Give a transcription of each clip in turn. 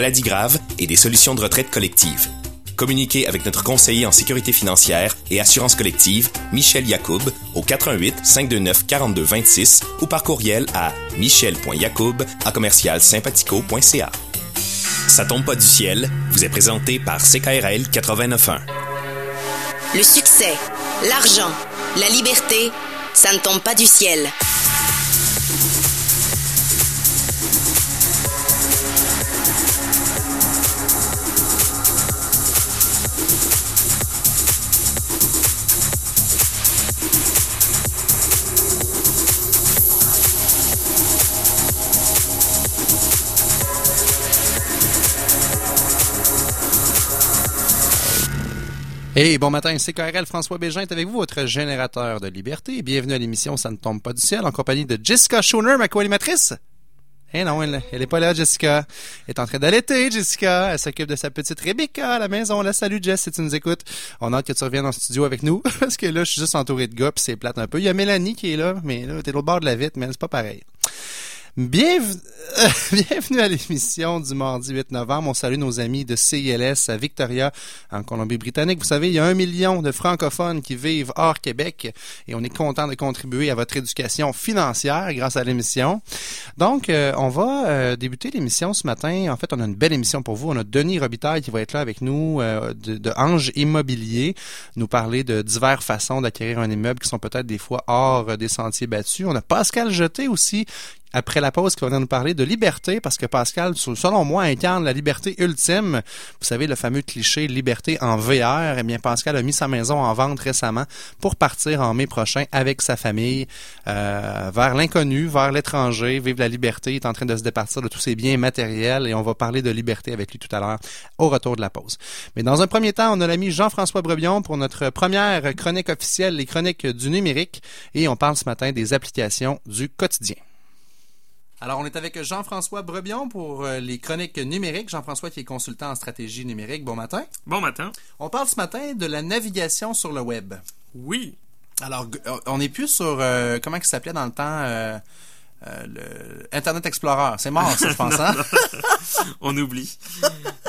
maladies graves et des solutions de retraite collective. Communiquez avec notre conseiller en sécurité financière et assurance collective, Michel Yacoub, au 88 529 42 26 ou par courriel à michel.yacoub à commercial. Ça tombe pas du ciel, vous est présenté par CKRL 89.1. Le succès, l'argent, la liberté, ça ne tombe pas du ciel. Bon matin, c'est KRL François Bégin est avec vous, votre générateur de liberté. Bienvenue à l'émission Ça ne tombe pas du ciel en compagnie de Jessica Schooner, ma co-animatrice. Eh non, elle, elle est pas là, Jessica. Elle est en train d'allaiter, Jessica. Elle s'occupe de sa petite Rebecca à la maison. La salut, Jess, si tu nous écoutes. On a hâte que tu reviennes en studio avec nous. Parce que là, je suis juste entouré de gars pis c'est plate un peu. Il y a Mélanie qui est là, mais là, t'es l'autre bord de la vitre, mais c'est pas pareil. Bienvenue, à l'émission du mardi 8 novembre. On salue nos amis de CILS à Victoria, en Colombie-Britannique. Vous savez, il y a un million de francophones qui vivent hors Québec et on est content de contribuer à votre éducation financière grâce à l'émission. Donc, euh, on va euh, débuter l'émission ce matin. En fait, on a une belle émission pour vous. On a Denis Robitaille qui va être là avec nous euh, de, de Ange Immobilier, nous parler de diverses façons d'acquérir un immeuble qui sont peut-être des fois hors des sentiers battus. On a Pascal Jeté aussi après la pause qui va venir nous parler de liberté, parce que Pascal, selon moi, incarne la liberté ultime. Vous savez, le fameux cliché liberté en VR. Eh bien, Pascal a mis sa maison en vente récemment pour partir en mai prochain avec sa famille euh, vers l'inconnu, vers l'étranger, vivre la liberté. Il est en train de se départir de tous ses biens matériels et on va parler de liberté avec lui tout à l'heure au retour de la pause. Mais dans un premier temps, on a l'ami Jean-François Brebion pour notre première chronique officielle, les chroniques du numérique, et on parle ce matin des applications du quotidien. Alors, on est avec Jean-François Brebion pour euh, les chroniques numériques. Jean-François qui est consultant en stratégie numérique. Bon matin. Bon matin. On parle ce matin de la navigation sur le web. Oui. Alors, on n'est plus sur, euh, comment il s'appelait dans le temps, euh, euh, le Internet Explorer. C'est mort, ça, je pense. Hein? on oublie.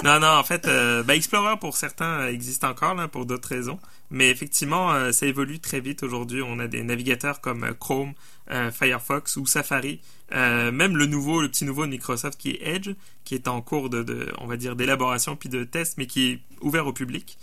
non, non, en fait, euh, ben, Explorer pour certains existe encore, là, pour d'autres raisons. Mais effectivement, euh, ça évolue très vite aujourd'hui. On a des navigateurs comme Chrome, Firefox ou Safari. même le nouveau, le petit nouveau de Microsoft qui est Edge, qui est en cours de, de on va dire, d'élaboration puis de test, mais qui est ouvert au public.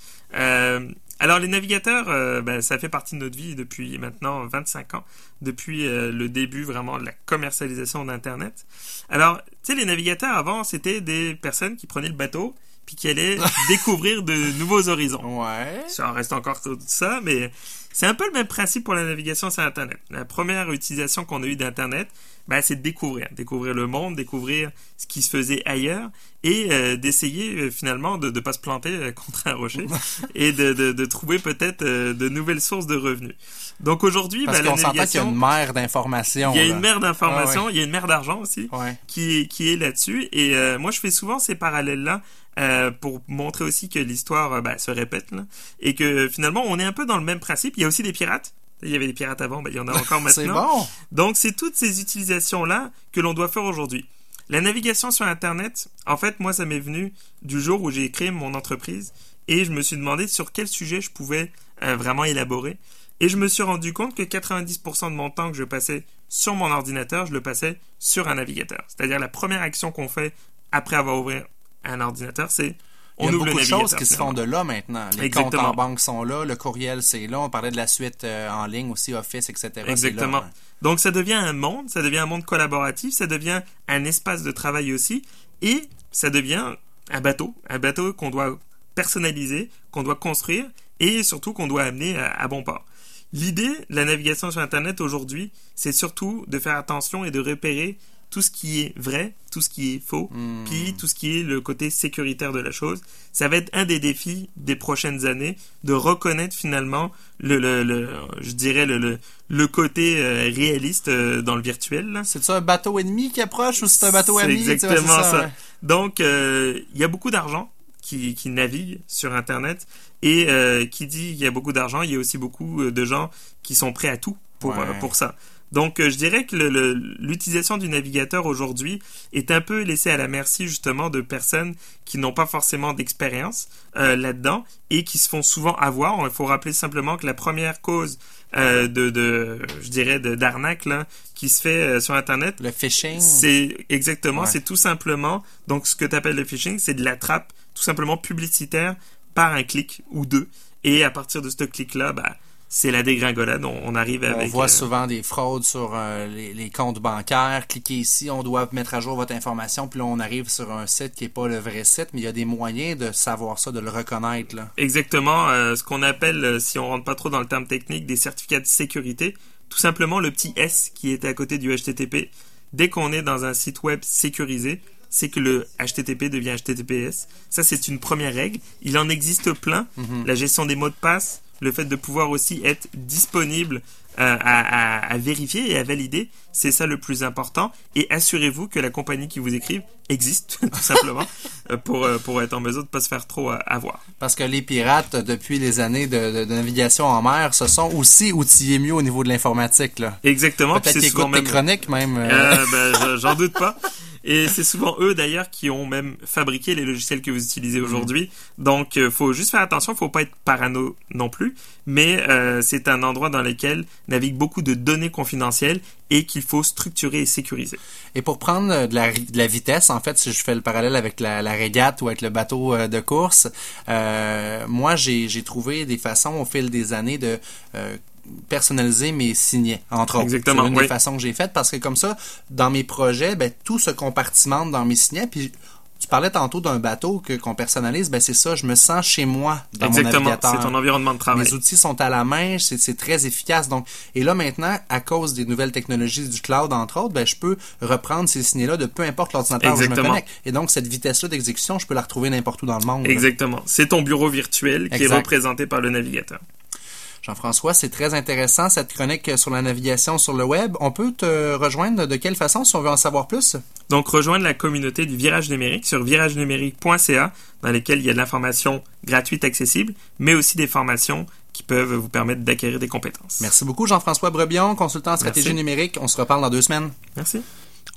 Alors les navigateurs, euh, ben, ça fait partie de notre vie depuis maintenant 25 ans, depuis euh, le début vraiment de la commercialisation d'Internet. Alors, tu sais, les navigateurs avant, c'était des personnes qui prenaient le bateau puis qui allaient découvrir de nouveaux horizons. Ouais. Ça en reste encore tout ça, mais c'est un peu le même principe pour la navigation sur Internet. La première utilisation qu'on a eue d'Internet, ben, c'est de découvrir, découvrir le monde, découvrir ce qui se faisait ailleurs et euh, d'essayer euh, finalement de ne pas se planter euh, contre un rocher et de, de, de trouver peut-être de nouvelles sources de revenus. Donc aujourd'hui, ben, la navigation, qu'il y a une mer d'informations. il y a une mer d'informations, Ah ouais. il y a une mer d'argent aussi Ouais. qui qui est là-dessus. Et euh, moi, je fais souvent ces parallèles-là euh, pour montrer aussi que l'histoire euh, ben, se répète là, et que finalement, on est un peu dans le même principe. Il y a aussi des pirates. Il y avait des pirates avant, ben, il y en a encore maintenant. C'est bon. Donc, c'est toutes ces utilisations-là que l'on doit faire aujourd'hui. La navigation sur Internet, en fait, moi, ça m'est venu du jour où j'ai créé mon entreprise et je me suis demandé sur quel sujet je pouvais euh, vraiment élaborer. Et je me suis rendu compte que 90% de mon temps que je passais sur mon ordinateur, je le passais sur un navigateur. C'est-à-dire la première action qu'on fait après avoir ouvert un ordinateur, c'est Il on y a beaucoup de choses qui se font de là maintenant. Les Exactement. comptes en banque sont là, le courriel c'est là, on parlait de la suite euh, en ligne aussi, Office, etc. Exactement. là. Donc ça devient un monde, ça devient un monde collaboratif, ça devient un espace de travail aussi, et ça devient un bateau, un bateau qu'on doit personnaliser, qu'on doit construire, et surtout qu'on doit amener à, à bon port. L'idée de la navigation sur Internet aujourd'hui, c'est surtout de faire attention et de repérer tout ce qui est vrai, tout ce qui est faux, Hmm. puis tout ce qui est le côté sécuritaire de la chose. Ça va être un des défis des prochaines années de reconnaître finalement le, le, le je dirais le, le, le côté euh, réaliste euh, dans le virtuel. C'est ça un bateau ennemi qui approche ou c'est un bateau ami? Tu vois, exactement ça. ouais. Donc, euh, il y a beaucoup d'argent qui, qui navigue sur Internet. Et qui dit qu'il y a beaucoup d'argent, il y a aussi beaucoup de gens qui sont prêts à tout pour, Ouais. pour ça. Donc, euh, je dirais que l'utilisation du navigateur aujourd'hui est un peu laissée à la merci justement de personnes qui n'ont pas forcément d'expérience euh, là-dedans et qui se font souvent avoir. Il faut rappeler simplement que la première cause euh, de, de, je dirais, d'arnaque qui se fait sur Internet, le phishing, c'est exactement, c'est tout simplement donc ce que tu appelles le phishing, c'est de la trappe tout simplement publicitaire par un clic ou deux. Et à partir de ce clic-là, bah, c'est la dégringolade. On, arrive avec. On voit euh, souvent des fraudes sur euh, les, comptes bancaires. Cliquez ici, on doit mettre à jour votre information. Puis là, on arrive sur un site qui n'est pas le vrai site, mais il y a des moyens de savoir ça, de le reconnaître. Là. Exactement. Euh, ce qu'on appelle, si on rentre pas trop dans le terme technique, des certificats de sécurité. Tout simplement le petit S qui était à côté du HTTP. Dès qu'on est dans un site web sécurisé, c'est que le HTTP devient HTTPS. Ça, c'est une première règle. Il en existe plein. Mhm. La gestion des mots de passe, le fait de pouvoir aussi être disponible euh, à, vérifier et à valider, c'est ça le plus important. Et assurez-vous que la compagnie qui vous écrive existe, tout simplement, euh, pour, euh, pour être en mesure de ne pas se faire trop avoir. Parce que les pirates, depuis les années de, navigation en mer, se sont aussi outillés mieux au niveau de l'informatique. Exactement. Peut-être qu'ils écoutent même... chroniques même. Ben, j'en doute pas. Et c'est souvent eux d'ailleurs qui ont même fabriqué les logiciels que vous utilisez aujourd'hui. Donc, euh, faut juste faire attention, faut pas être parano non plus. Mais euh, c'est un endroit dans lequel naviguent beaucoup de données confidentielles et qu'il faut structurer et sécuriser. Et pour prendre euh, de la, de la, vitesse, en fait, si je fais le parallèle avec la, la régate ou avec le bateau euh, de course, euh, moi j'ai trouvé des façons au fil des années de personnaliser mes signets, entre autres. Exactement. C'est une des façons que j'ai faites parce que comme ça, dans mes projets, ben, tout se compartimente dans mes signets. Puis tu parlais tantôt d'un bateau que qu'on personnalise, ben c'est ça, je me sens chez moi dans mon navigateur. c'est ton environnement de travail. Mes outils sont à la main, c'est très efficace. Donc, et là maintenant, à cause des nouvelles technologies du cloud entre autres, ben je peux reprendre ces signets-là de peu importe l'ordinateur où je me connecte. Et donc cette vitesse-là d'exécution, je peux la retrouver n'importe où dans le monde. Exactement. C'est ton bureau virtuel qui est représenté par le navigateur. Jean-François, c'est très intéressant cette chronique sur la navigation sur le web. On peut te rejoindre de quelle façon si on veut en savoir plus? Donc, rejoindre la communauté du Virage numérique sur viragenumérique.ca dans lesquelles il y a de l'information gratuite accessible, mais aussi des formations qui peuvent vous permettre d'acquérir des compétences. Merci beaucoup, Jean-François Brebion, consultant en stratégie numérique. On se reparle dans deux semaines. Merci.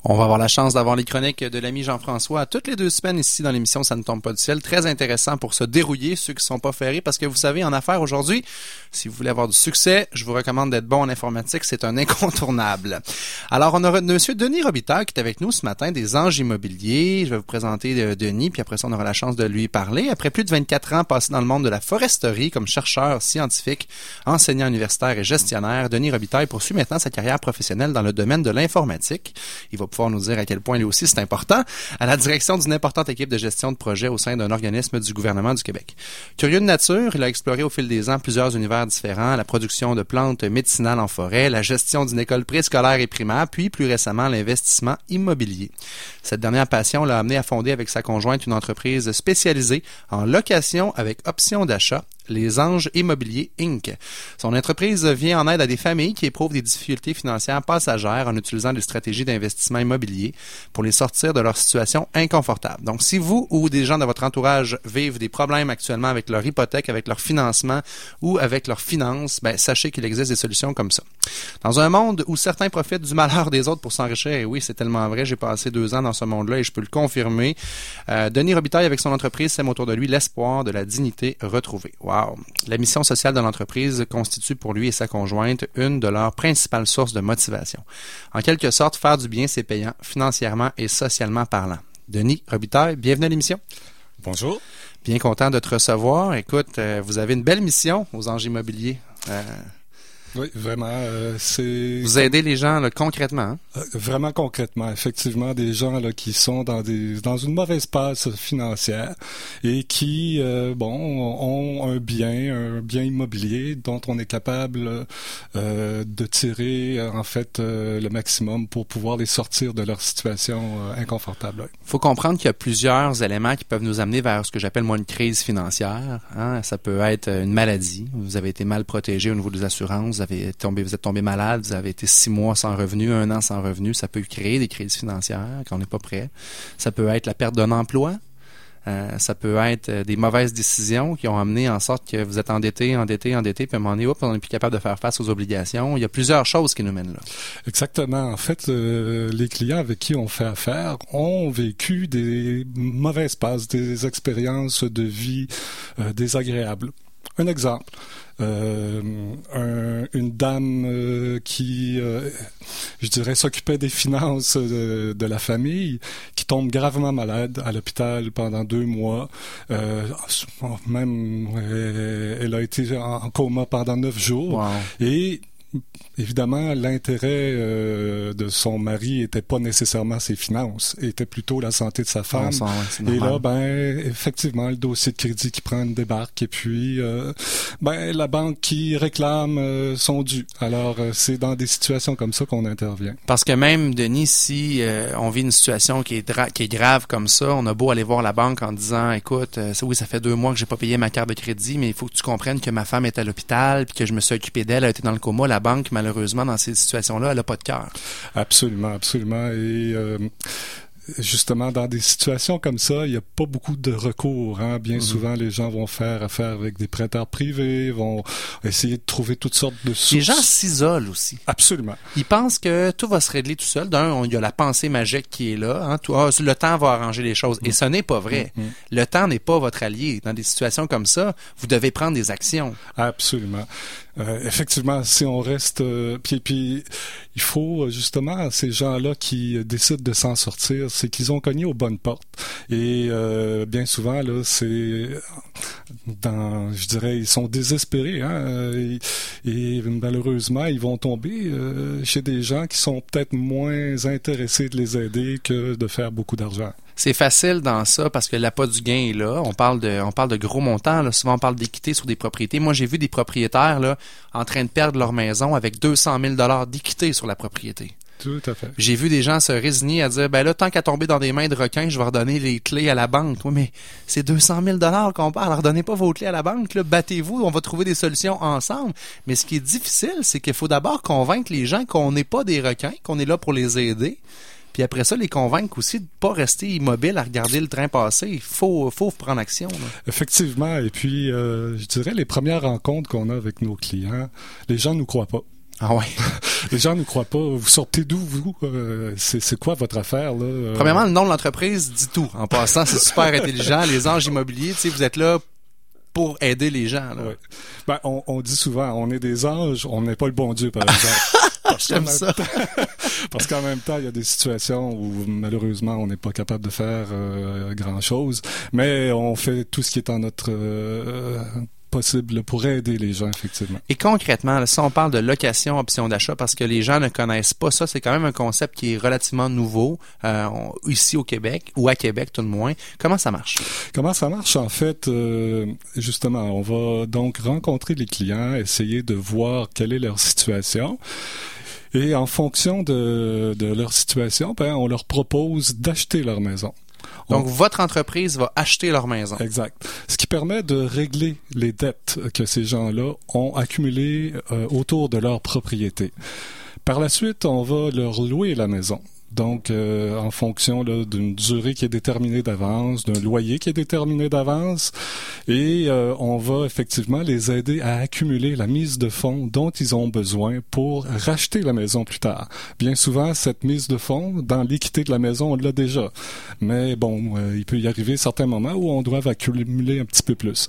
On va avoir la chance d'avoir les chroniques de l'ami Jean-François toutes les deux semaines ici dans l'émission Ça ne tombe pas du ciel. Très intéressant pour se dérouiller ceux qui sont pas ferrés parce que vous savez, en affaires aujourd'hui, si vous voulez avoir du succès, je vous recommande d'être bon en informatique. C'est un incontournable. Alors, on aura Monsieur Denis Robitaille qui est avec nous ce matin des Anges Immobiliers. Je vais vous présenter euh, Denis, puis après ça, on aura la chance de lui parler. Après plus de 24 ans passés dans le monde de la foresterie comme chercheur scientifique, enseignant universitaire et gestionnaire, Denis Robitaille poursuit maintenant sa carrière professionnelle dans le domaine de l'informatique. Il va pouvoir nous dire à quel point lui aussi c'est important, à la direction d'une importante équipe de gestion de projet au sein d'un organisme du gouvernement du Québec. Curieux de nature, il a exploré au fil des ans plusieurs univers différents, la production de plantes médicinales en forêt, la gestion d'une école préscolaire et primaire, puis plus récemment l'investissement immobilier. Cette dernière passion l'a amené à fonder avec sa conjointe une entreprise spécialisée en location avec option d'achat les Anges Immobiliers Inc. Son entreprise vient en aide à des familles qui éprouvent des difficultés financières passagères en utilisant des stratégies d'investissement immobilier pour les sortir de leur situation inconfortable. Donc, si vous ou des gens de votre entourage vivent des problèmes actuellement avec leur hypothèque, avec leur financement ou avec leurs finances, ben, sachez qu'il existe des solutions comme ça. Dans un monde où certains profitent du malheur des autres pour s'enrichir, et oui, c'est tellement vrai, j'ai passé deux ans dans ce monde-là et je peux le confirmer, euh, Denis Robitaille, avec son entreprise, sème autour de lui l'espoir de la dignité retrouvée. La mission sociale de l'entreprise constitue pour lui et sa conjointe une de leurs principales sources de motivation. En quelque sorte, faire du bien, c'est payant, financièrement et socialement parlant. Denis Robitaille, bienvenue à l'émission. Bonjour. Bien content de te recevoir. Écoute, euh, vous avez une belle mission aux Anges Immobiliers. Euh, oui, vraiment. Euh, c'est vous aidez les gens là, concrètement. Hein? Euh, vraiment concrètement, effectivement, des gens là qui sont dans des dans une mauvaise passe financière et qui euh, bon ont un bien, un bien immobilier dont on est capable de tirer en fait le maximum pour pouvoir les sortir de leur situation inconfortable. Il faut comprendre qu'il y a plusieurs éléments qui peuvent nous amener vers ce que j'appelle moi une crise financière. Hein? Ça peut être une maladie. Vous avez été mal protégé au niveau des assurances vous avez tombé, vous êtes tombé malade, vous avez été six mois sans revenu, un an sans revenu, ça peut créer des crises financières quand on n'est pas prêt. Ça peut être la perte d'un emploi. Euh, ça peut être euh, des mauvaises décisions qui ont amené en sorte que vous êtes endetté, endetté, endetté, puis à un moment donné, on n'est plus capable de faire face aux obligations. Il y a plusieurs choses qui nous mènent là. Exactement. En fait, euh, les clients avec qui on fait affaire ont vécu des mauvaises passes, des expériences de vie désagréables. Un exemple. Euh, un- une dame euh, qui, euh, je dirais, s'occupait des finances de, de la famille, qui tombe gravement malade à l'hôpital pendant deux mois. Même, elle a été en en coma pendant neuf jours. Wow. Et évidemment, l'intérêt euh, de son mari était pas nécessairement ses finances, était plutôt la santé de sa femme. Ouais, Et là, ben, effectivement, le dossier de crédit qui prend une débarque et puis, euh, ben, la banque qui réclame euh, son dû. Alors, euh, c'est dans des situations comme ça qu'on intervient. Parce que même, Denis, si euh, on vit une situation qui est, qui est grave comme ça, on a beau aller voir la banque en disant, écoute, euh, oui, ça fait deux mois que j'ai pas payé ma carte de crédit, mais il faut que tu comprennes que ma femme est à l'hôpital, puis que je me suis occupé d'elle, elle a été dans le coma. La banque, malheureusement, dans ces situations-là, elle a pas de cœur. Absolument, absolument. Et euh, justement, dans des situations comme ça, il n'y a pas beaucoup de recours. Hein. Bien souvent, les gens vont faire affaire avec des prêteurs privés, vont essayer de trouver toutes sortes de sources. Les gens s'isolent aussi. Absolument. Ils pensent que tout va se régler tout seul. D'un, on- il y a la pensée magique qui est là. Hein, tout, ah, le temps va arranger les choses. Et ce n'est pas vrai. Le temps n'est pas votre allié. Dans des situations comme ça, vous devez prendre des actions. Absolument. Euh, effectivement, si on reste, euh, puis, puis il faut euh, justement ces gens-là qui euh, décident de s'en sortir, c'est qu'ils ont cogné aux bonnes portes. Et euh, bien souvent là, c'est dans, je dirais, ils sont désespérés. Hein, et, malheureusement, ils vont tomber chez des gens qui sont peut-être moins intéressés de les aider que de faire beaucoup d'argent. C'est facile dans ça parce que l'appât du gain est là. On parle de, on parle de gros montants. Là. Souvent, on parle d'équité sur des propriétés. Moi, j'ai vu des propriétaires là, en train de perdre leur maison avec 200 000 dollars d'équité sur la propriété. Tout à fait. J'ai vu des gens se résigner à dire, ben là, tant qu'à tomber dans des mains de requins, je vais redonner les clés à la banque. Oui, mais c'est 200 000 dollars qu'on parle. Redonnez pas vos clés à la banque. Battez-vous. On va trouver des solutions ensemble. Mais ce qui est difficile, c'est qu'il faut d'abord convaincre les gens qu'on n'est pas des requins, qu'on est là pour les aider. Puis après ça, les convaincre aussi de pas rester immobile à regarder le train passer. Il faut, faut prendre action. là. Effectivement. Et puis, euh, je dirais, les premières rencontres qu'on a avec nos clients, les gens nous croient pas. Ah ouais? Les gens ne croient pas. Vous sortez d'où, vous? Euh, c'est, c'est quoi votre affaire, là? Euh, Premièrement, le nom de l'entreprise dit tout. En passant, c'est super intelligent. Les anges immobiliers, tu sais, vous êtes là pour aider les gens. Là. Ben, on, on dit souvent, on est des anges, on n'est pas le bon Dieu, par exemple. Parce qu'en même ça. Parce qu'en même temps, il y a des situations où malheureusement on n'est pas capable de faire euh, grand chose, mais on fait tout ce qui est en notre euh, possible pour aider les gens effectivement. Et concrètement, si on parle de location option d'achat, parce que les gens ne connaissent pas ça, c'est quand même un concept qui est relativement nouveau euh, ici au Québec, ou à Québec tout de moins. Comment ça marche? Comment ça marche? En fait euh, Justement, on va donc rencontrer les clients, essayer de voir quelle est leur situation. Et en fonction de, de leur situation, ben, on leur propose d'acheter leur maison. On- Donc, votre entreprise va acheter leur maison. Exact. Ce qui permet de régler les dettes que ces gens-là ont accumulées euh, autour de leur propriété. Par la suite, on va leur louer la maison. Donc, euh, en fonction d'une durée qui est déterminée d'avance, d'un loyer qui est déterminé d'avance, et euh, on va effectivement les aider à accumuler la mise de fonds dont ils ont besoin pour racheter la maison plus tard. Bien souvent, cette mise de fonds, dans l'équité de la maison, on l'a déjà. Mais bon, euh, il peut y arriver certains moments où on doit accumuler un petit peu plus.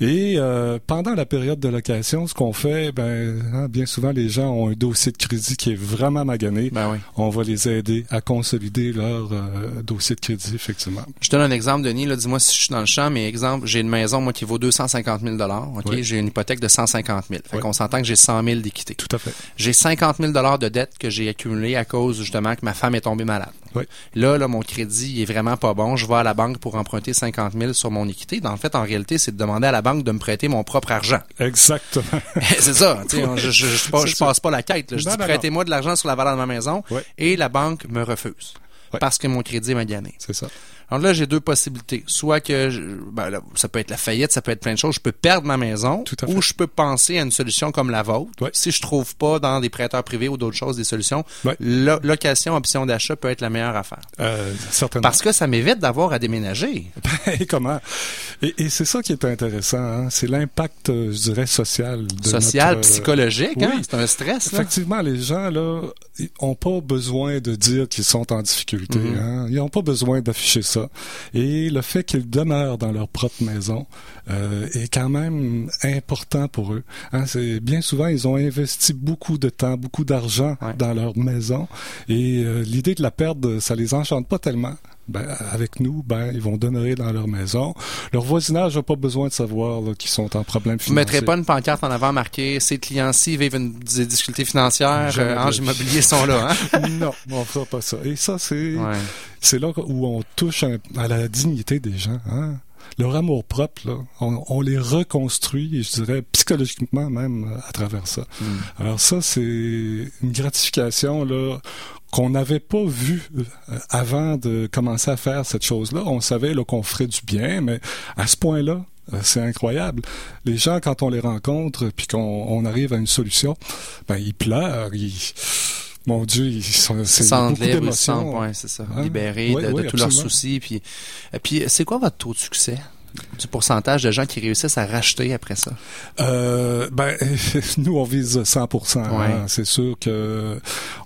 Et euh, pendant la période de location, ce qu'on fait, ben, hein, bien souvent, les gens ont un dossier de crédit qui est vraiment magané. Ben oui. On va les aider à consolider leur euh, dossier de crédit, effectivement. Je te donne un exemple, Denis. Là, dis-moi si je suis dans le champ, mais exemple, j'ai une maison, moi, qui vaut 250 000 OK? Oui. J'ai une hypothèque de 150 000 Fait Oui. qu'on s'entend que j'ai 100 000 d'équité. Tout à fait. J'ai 50 000 de dettes que j'ai accumulées à cause, justement, que ma femme est tombée malade. Oui. Là, là, mon crédit il est vraiment pas bon. Je vais à la banque pour emprunter 50 000 sur mon équité. Dans le fait, en réalité, c'est de demander à la banque de me prêter mon propre argent. Exactement. c'est ça. Je, je, je, je ça. passe pas la quête. là. Je Non, dis prêtez-moi de l'argent sur la valeur de ma maison et la banque me refuse Ouais. parce que mon crédit m'a gagné. C'est ça. Alors là, j'ai deux possibilités. Soit que je- ben là, ça peut être la faillite, ça peut être plein de choses. Je peux perdre ma maison Tout à ou je peux penser à une solution comme la vôtre. Si je trouve pas dans des prêteurs privés ou d'autres choses des solutions, lo- location, option d'achat peut être la meilleure affaire. Euh, certainement. Parce que ça m'évite d'avoir à déménager. et comment? Et, et c'est ça qui est intéressant, hein, c'est l'impact, euh, je dirais, social. De Social, notre, euh, psychologique, hein? oui. c'est un stress. Là. Effectivement, les gens là, ont pas besoin de dire qu'ils sont en difficulté. Mhm. hein. Ils ont pas besoin d'afficher ça. Et le fait qu'ils demeurent dans leur propre maison euh, est quand même important pour eux. Hein, c'est bien souvent ils ont investi beaucoup de temps, beaucoup d'argent Ouais. dans leur maison, et euh, l'idée de la perdre, ça les enchante pas tellement. Ben, avec nous, ben, ils vont demeurer dans leur maison. Leur voisinage n'a pas besoin de savoir qu'ils sont en problème Vous financier. mettrez pas une pancarte en avant marquée ces clients-ci vivent une, des difficultés financières, euh, Ange. Immobilier sont là. Hein? non, on fera pas ça. Et ça, c'est Ouais. c'est là où on touche à la dignité des gens. Hein? Leur amour propre, là, on, on les reconstruit, je dirais psychologiquement même euh, à travers ça. Mm. Alors ça, c'est une gratification là qu'on n'avait pas vue euh, avant de commencer à faire cette chose-là. On savait qu'on ferait du bien, mais à ce point-là, euh, c'est incroyable. Les gens, quand on les rencontre, puis qu'on on arrive à une solution, ben ils pleurent, ils... Mon Dieu, ils sont, c'est libres, ça, Hein? libérés Oui, de, tous leurs soucis. Puis, et puis c'est quoi votre taux de succès? Du pourcentage de gens qui réussissent à racheter après ça? Euh, ben, nous, on vise 100%. hein. Ouais. C'est sûr que,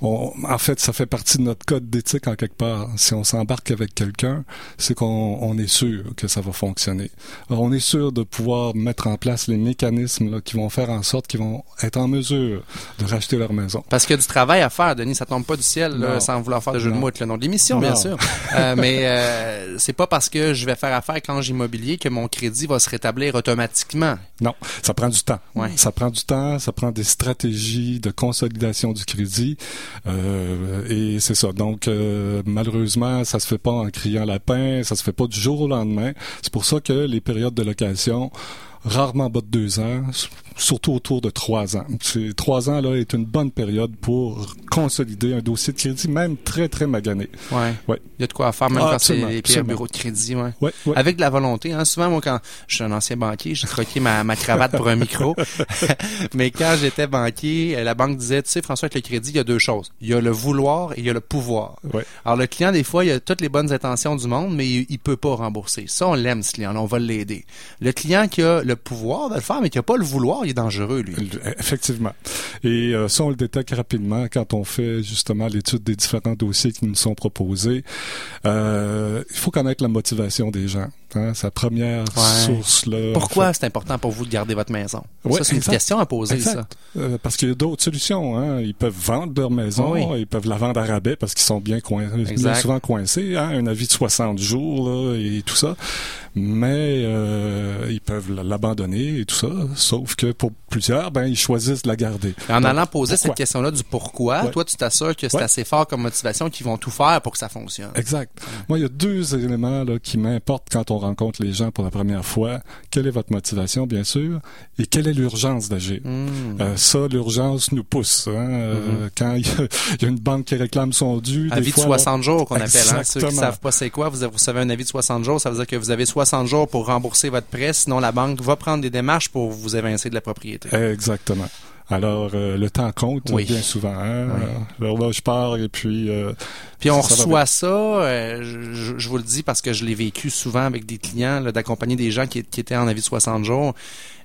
on, en fait, ça fait partie de notre code d'éthique en quelque part. Si on s'embarque avec quelqu'un, c'est qu'on on est sûr que ça va fonctionner. Alors, on est sûr de pouvoir mettre en place les mécanismes là, qui vont faire en sorte qu'ils vont être en mesure de racheter leur maison. Parce qu'il y a du travail à faire, Denis. Ça tombe pas du ciel, là, sans vouloir faire de jeu de mots avec le nom de l'émission, bien sûr. Euh, mais euh, c'est pas parce que je vais faire affaire avec Ange Immobilier que mon crédit va se rétablir automatiquement. Non, ça prend du temps. Ouais. Ça prend du temps, ça prend des stratégies de consolidation du crédit. Euh, et c'est ça. Donc, euh, malheureusement, ça se fait pas en criant lapin, ça se fait pas du jour au lendemain. C'est pour ça que les périodes de location, rarement bas de deux ans, surtout autour de trois ans. Trois ans, là, est une bonne période pour consolider un dossier de crédit, même très, très magané. Ouais. Ouais. Il y a de quoi faire, même Ah, quand c'est les pires bureaux de crédit, ouais. Ouais, ouais. Avec de la volonté. Hein. Souvent, moi, quand je suis un ancien banquier, j'ai troqué ma, ma cravate pour un micro. Mais quand j'étais banquier, euh, la banque disait, tu sais, François, avec le crédit, il y a deux choses. Il y a le vouloir et il y a le pouvoir. Ouais. Alors, le client, des fois, il a toutes les bonnes intentions du monde, mais il, il peut pas rembourser. Ça, on l'aime, ce client-là. On va l'aider. Le client qui a le pouvoir de le faire, mais qui a pas le vouloir, dangereux, lui. Effectivement. Et euh, ça, on le détecte rapidement quand on fait justement l'étude des différents dossiers qui nous sont proposés. Euh, il faut connaître la motivation des gens. Hein, sa première Ouais. source. Là, Pourquoi c'est important pour vous de garder votre maison? Ouais, ça, c'est une question à poser, Exact. ça. Euh, parce qu'il y a d'autres solutions. Hein. Ils peuvent vendre leur maison, Oui. ils peuvent la vendre à rabais parce qu'ils sont bien, coin... Bien souvent coincés. Hein. Un avis de 60 jours là, et tout ça. Mais euh, ils peuvent l'abandonner et tout ça. Sauf que pour plusieurs, ben ils choisissent de la garder. En Donc, allant poser pourquoi? cette question-là du pourquoi, Ouais. toi, tu t'assures que c'est assez fort comme motivation qu'ils vont tout faire pour que ça fonctionne. Exact. Moi, il y a deux éléments là, qui m'importent quand on rencontre les gens pour la première fois. Quelle est votre motivation, bien sûr, et quelle est l'urgence d'agir? Hmm. Euh, ça, l'urgence nous pousse. Hein, euh, Quand il y, a, il y a une banque qui réclame son dû, des Avis de fois, 60 jours qu'on appelle. Hein? Ceux qui Exactement. savent pas c'est quoi, vous, avez- vous savez un avis de 60 jours, ça veut dire que vous avez 60 jours pour rembourser votre prêt, sinon la banque va prendre des démarches pour vous évincer de la propriété. Exactement. Alors, euh, le temps compte Oui. bien souvent. Hein? Oui. Euh, L'horloge part et puis... euh, Puis on ça reçoit ça, euh, je, je- je vous le dis parce que je l'ai vécu souvent avec des clients, d'accompagner des gens qui, qui étaient en avis de 60 jours,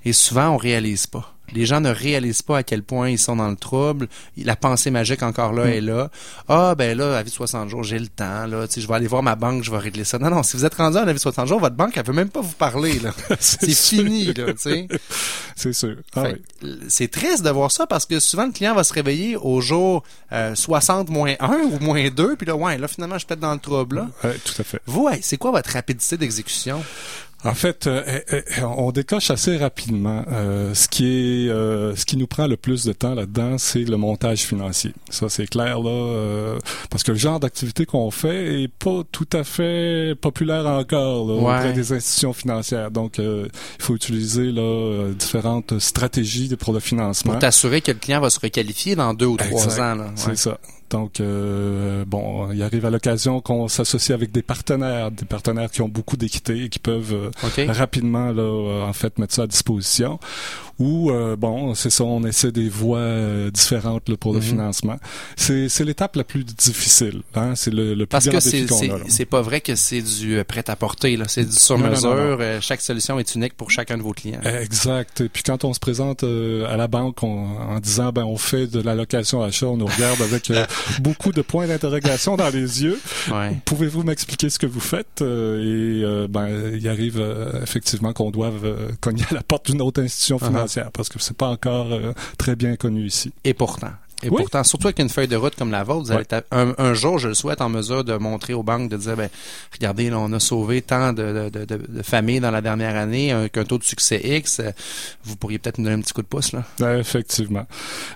et souvent on réalise pas. Les gens ne réalisent pas à quel point ils sont dans le trouble. La pensée magique encore là Mm. est là. Ah ben là, avis de 60 jours, j'ai le temps. Là, Tu sais, je vais aller voir ma banque, je vais régler ça. Non, non, si vous êtes rendu en avis de 60 jours, votre banque, elle veut même pas vous parler. là. C'est fini, là, tu sais. C'est sûr. Ah oui. C'est triste de voir ça parce que souvent le client va se réveiller au jour euh, 60 moins 1 ou moins 2, puis là, ouais, là finalement je peut-être dans le trouble. Là. Ouais, tout à fait. Vous, c'est quoi votre rapidité d'exécution? En fait, euh, euh, euh, on décoche assez rapidement. Euh, ce qui est, euh, ce qui nous prend le plus de temps là-dedans, c'est le montage financier. Ça, c'est clair là, euh, parce que le genre d'activité qu'on fait est pas tout à fait populaire encore là, Ouais. auprès des institutions financières. Donc, il faut utiliser là différentes stratégies pour le financement. Pour t'assurer que le client va se requalifier dans deux ou trois Exact. ans. C'est ça. Donc, euh, bon, il arrive à l'occasion qu'on s'associe avec des partenaires, des partenaires qui ont beaucoup d'équité et qui peuvent euh, rapidement, là, euh, en fait, mettre ça à disposition. Ou, euh, bon, c'est ça, on essaie des voies euh, différentes là, pour le Mhm. financement. C'est l'étape la plus difficile. Hein? C'est le, le plus Parce grand que c'est défi qu'on a. c'est pas vrai que c'est du euh, prêt-à-porter là, c'est du sur mesure. Euh, Chaque solution est unique pour chacun de vos clients. Exact. Et puis quand on se présente euh, à la banque on- en disant ben on fait de la location achat, on nous regarde avec beaucoup de points d'interrogation dans les yeux. Ouais. Pouvez-vous m'expliquer ce que vous faites? Euh, Et ben il arrive euh, effectivement qu'on doive cogner à la porte d'une autre institution Uh-huh. Parce que c'est pas encore euh, très bien connu ici. Et pourtant. Et Oui. pourtant, surtout avec une feuille de route comme la vôtre, vous allez Ouais. un, un jour, je le souhaite, en mesure de montrer aux banques, de dire, ben, regardez, là, on a sauvé tant de, de, de, de familles dans la dernière année, un, qu'un taux de succès X. euh, Vous pourriez peut-être nous donner un petit coup de pouce, là. Ouais, effectivement.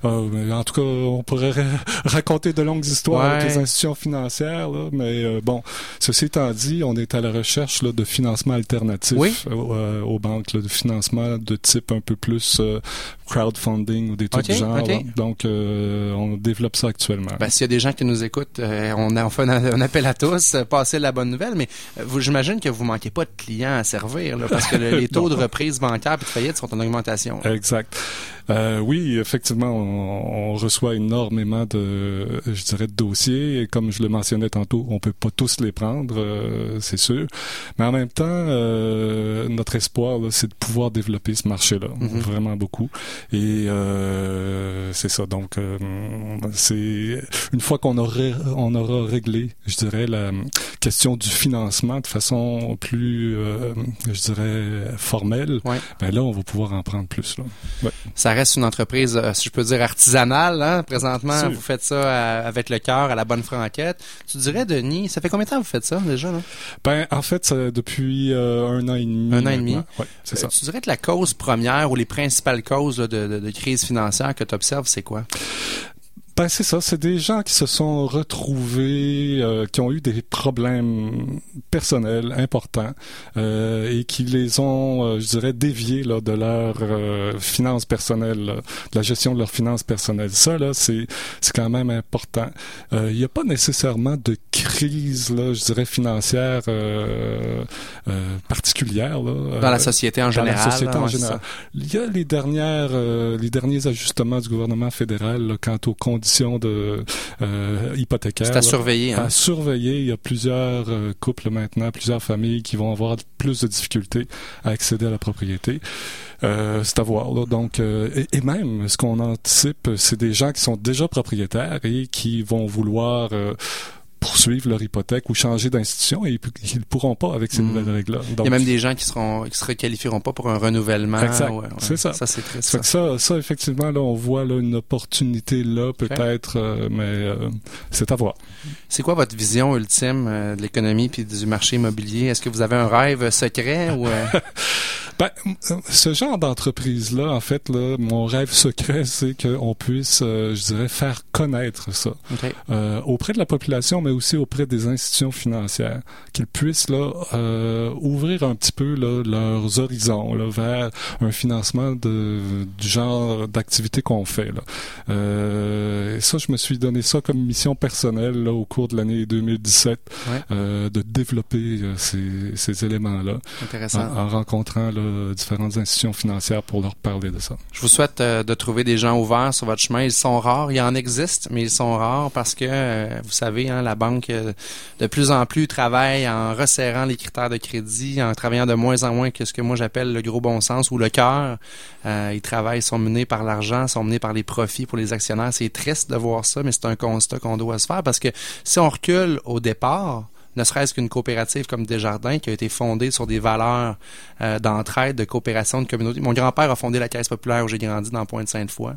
Euh, en tout cas, on pourrait ra- raconter de longues histoires avec les institutions financières, là, mais euh, bon, ceci étant dit, on est à la recherche là, de financement alternatif Oui. euh, aux banques, là, de financement de type un peu plus crowdfunding ou des trucs du genre. Donc, euh, on développe ça actuellement. Ben, s'il y a des gens qui nous écoutent, euh, on, a, on fait un, un appel à tous, euh, passez la bonne nouvelle, mais euh, j'imagine que vous manquez pas de clients à servir, là, parce que le- les taux de reprise bancaire et de faillite sont en augmentation. Exact. Euh, oui, effectivement, on, on reçoit énormément de, je dirais, de dossiers. Et comme je le mentionnais tantôt, on peut pas tous les prendre, euh, c'est sûr. Mais en même temps, euh, notre espoir, c'est de pouvoir développer ce marché-là, Mhm. vraiment beaucoup. Et euh, c'est ça. Donc, euh, c'est une fois qu'on aurait, on aura réglé, je dirais, la question du financement de façon plus, euh, je dirais, formelle. Ouais. Ben là, on va pouvoir en prendre plus. Là. Ça reste une entreprise, euh, si je peux dire, artisanale. Hein? Présentement, vous faites ça à- avec le cœur, à la bonne franquette. Tu dirais, Denis, ça fait combien de temps que vous faites ça déjà? Là? Ben, en fait, ça, depuis euh, un an et demi. Un an et demi. Ouais, c'est Euh, ça. Tu dirais que la cause première ou les principales causes là, de, de, de crise financière que tu observes, c'est quoi? Ben, c'est ça. C'est des gens qui se sont retrouvés, euh, qui ont eu des problèmes personnels importants euh, et qui les ont, euh, je dirais, déviés là, de leur euh, finances personnelles, là, de la gestion de leurs finances personnelles. Ça, là, c'est c'est quand même important. Euh, Il n'y a pas nécessairement de crise, là, je dirais, financière euh, euh, particulière. Là, Dans la Euh, société en dans général. la société en c'est général. Il y a les dernières, euh, les derniers ajustements du gouvernement fédéral là, quant aux conditions de euh, hypothécaires. C'est à surveiller. Hein? À surveiller, il y a plusieurs euh, couples maintenant, plusieurs familles qui vont avoir plus de difficultés à accéder à la propriété. Euh, c'est à voir. Là. Donc, euh, et, et même, ce qu'on anticipe, c'est des gens qui sont déjà propriétaires et qui vont vouloir euh, poursuivre leur hypothèque ou changer d'institution et ils ne pourront pas avec ces Mm. nouvelles règles-là. Il y a même des gens qui seront qui se requalifieront pas pour un renouvellement. Exact. Ouais, ouais. C'est ça. Ça, c'est triste. Ça ça. ça, effectivement, là, on voit là, une opportunité là, peut-être, euh, mais euh, c'est à voir. C'est quoi votre vision ultime euh, de l'économie puis du marché immobilier? Est-ce que vous avez un rêve secret ou Ben, ce genre d'entreprise-là, en fait, là, mon rêve secret, c'est qu'on puisse, euh, je dirais, faire connaître ça OK. euh, auprès de la population, mais aussi auprès des institutions financières, qu'ils puissent là euh, ouvrir un petit peu là, leurs horizons là, vers un financement de, du genre d'activité qu'on fait. Là. Euh, et ça, je me suis donné ça comme mission personnelle là, au cours de l'année 2017, Ouais. euh, de développer ces, ces éléments-là Intéressant. en, en rencontrant là, différentes institutions financières pour leur parler de ça. Je vous souhaite euh, de trouver des gens ouverts sur votre chemin. Ils sont rares. Il en existe, mais ils sont rares parce que, euh, vous savez, hein, la banque, euh, de plus en plus, travaille en resserrant les critères de crédit, en travaillant de moins en moins que ce que moi j'appelle le gros bon sens ou le cœur. Euh, ils travaillent, sont menés par l'argent, sont menés par les profits pour les actionnaires. C'est triste de voir ça, mais c'est un constat qu'on doit se faire parce que si on recule au départ, ne serait-ce qu'une coopérative comme Desjardins qui a été fondée sur des valeurs euh, d'entraide, de coopération, de communauté. Mon grand-père a fondé la Caisse populaire où j'ai grandi dans Pointe-Sainte-Foy.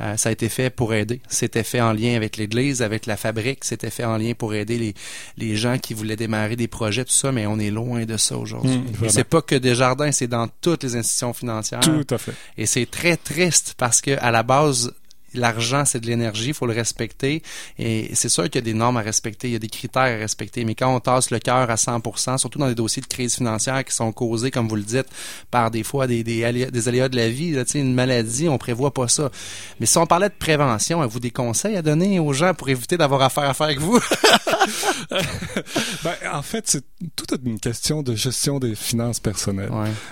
Euh, ça a été fait pour aider. C'était fait en lien avec l'Église, avec la fabrique. C'était fait en lien pour aider les, les gens qui voulaient démarrer des projets, tout ça, mais on est loin de ça aujourd'hui. Mmh, c'est pas que Desjardins, c'est dans toutes les institutions financières. Tout à fait. Et c'est très triste parce que à la base, l'argent, c'est de l'énergie, il faut le respecter. Et c'est sûr qu'il y a des normes à respecter, il y a des critères à respecter. Mais quand on tasse le cœur à 100%, surtout dans des dossiers de crise financière qui sont causés, comme vous le dites, par des fois des, des, aléas, des aléas de la vie, là, une maladie, on prévoit pas ça. Mais si on parlait de prévention, avez-vous des conseils à donner aux gens pour éviter d'avoir affaire à faire avec vous? ben, en fait, c'est toute une question de gestion des finances personnelles.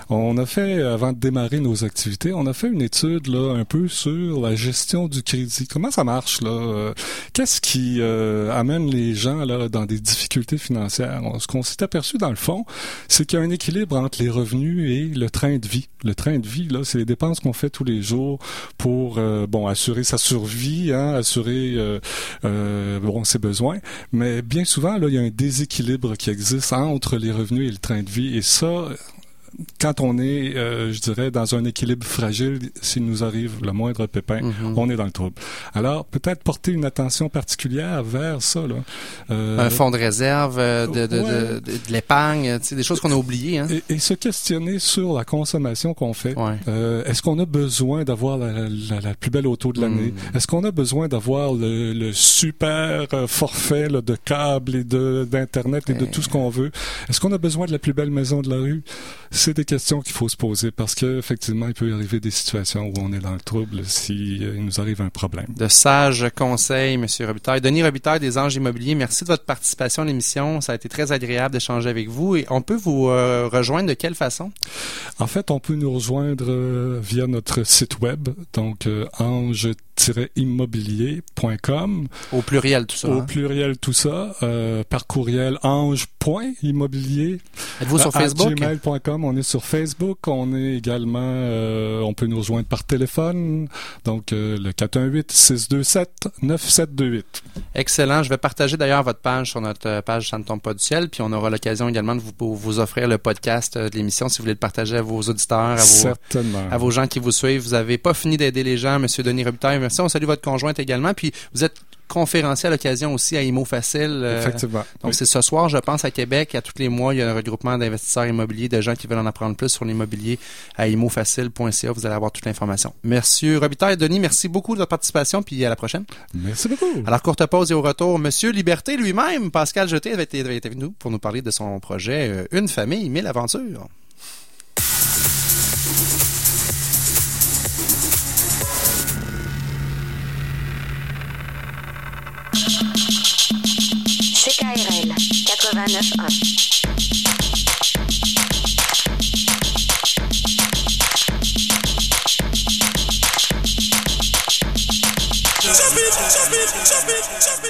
On a fait, avant de démarrer nos activités, on a fait une étude là un peu sur la gestion du crédit. Comment ça marche là? Euh, Qu'est-ce qui euh, amène les gens là dans des difficultés financières? Ce qu'on s'est aperçu dans le fond, c'est qu'il y a un équilibre entre les revenus et le train de vie. Le train de vie là, c'est les dépenses qu'on fait tous les jours pour euh, bon assurer sa survie, hein, assurer bon ses besoins. Mais bien souvent là, il y a un déséquilibre qui existe entre les revenus et le train de vie. Et ça, quand on est, euh, je dirais, dans un équilibre fragile, s'il nous arrive le moindre pépin, mhm. on est dans le trouble. Alors, peut-être porter une attention particulière vers ça. Là. Euh, un fonds de réserve, euh, de, de, de, l'épargne, des choses qu'on a oubliées. Hein? Et, se questionner sur la consommation qu'on fait. Est-ce qu'on a besoin d'avoir la, la, plus belle auto de l'année? Mhm. Est-ce qu'on a besoin d'avoir le, le, super forfait là, de câbles et d'Internet et de tout ce qu'on veut? Est-ce qu'on a besoin de la plus belle maison de la rue? C'est des questions qu'il faut se poser parce que effectivement, il peut arriver des situations où on est dans le trouble si euh, nous arrive un problème. De sages conseils, Monsieur Robitaille. Denis Robitaille des Anges Immobiliers, merci de votre participation à l'émission. Ça a été très agréable d'échanger avec vous. Et on peut vous euh, rejoindre de quelle façon? En fait, on peut nous rejoindre euh, via notre site web, donc ange immobiliercom Au pluriel tout ça. Au hein? pluriel tout ça. Euh, par courriel ange.immobilier. Êtes-vous sur Facebook? gmail.com. On est sur Facebook. On est également, euh, on peut nous rejoindre par téléphone. Donc, euh, le 418-627-9728. Excellent. Je vais partager d'ailleurs votre page sur notre page Ça ne tombe pas du ciel. Puis on aura l'occasion également de vous, vous offrir le podcast de l'émission si vous voulez le partager à vos auditeurs, à vos, à vos gens qui vous suivent. Vous n'avez pas fini d'aider les gens, Monsieur Denis Robitaille on salue votre conjointe également. Puis vous êtes conférencier à l'occasion aussi à Imo Facile. Euh, Effectivement. Donc c'est ce soir, je pense, à Québec. À tous les mois, il y a un regroupement d'investisseurs immobiliers, de gens qui veulent en apprendre plus sur l'immobilier à imofacile.ca. Vous allez avoir toute l'information. Monsieur Robitaille, Denis, merci beaucoup de votre participation, puis à la prochaine. Merci beaucoup. Alors, courte pause et au retour, Monsieur Liberté lui-même, Pascal Jeté, avait été, avec nous pour nous parler de son projet euh, Une famille, mille aventures. DNS an. Jump it, jump it, jump it, jump it.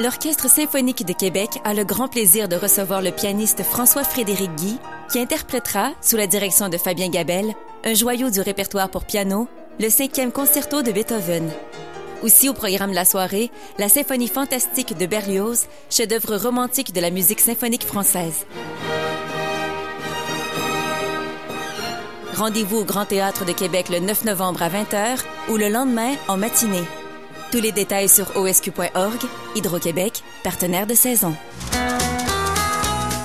L'Orchestre symphonique de Québec a le grand plaisir de recevoir le pianiste François-Frédéric Guy, qui interprétera, sous la direction de Fabien Gabel, un joyau du répertoire pour piano, le cinquième concerto de Beethoven. Aussi au programme de la soirée, la symphonie fantastique de Berlioz, chef-d'œuvre romantique de la musique symphonique française. Rendez-vous au Grand Théâtre de Québec le 9 novembre à 20h ou le lendemain en matinée. Tous les détails sur osq.org, Hydro-Québec, partenaire de saison.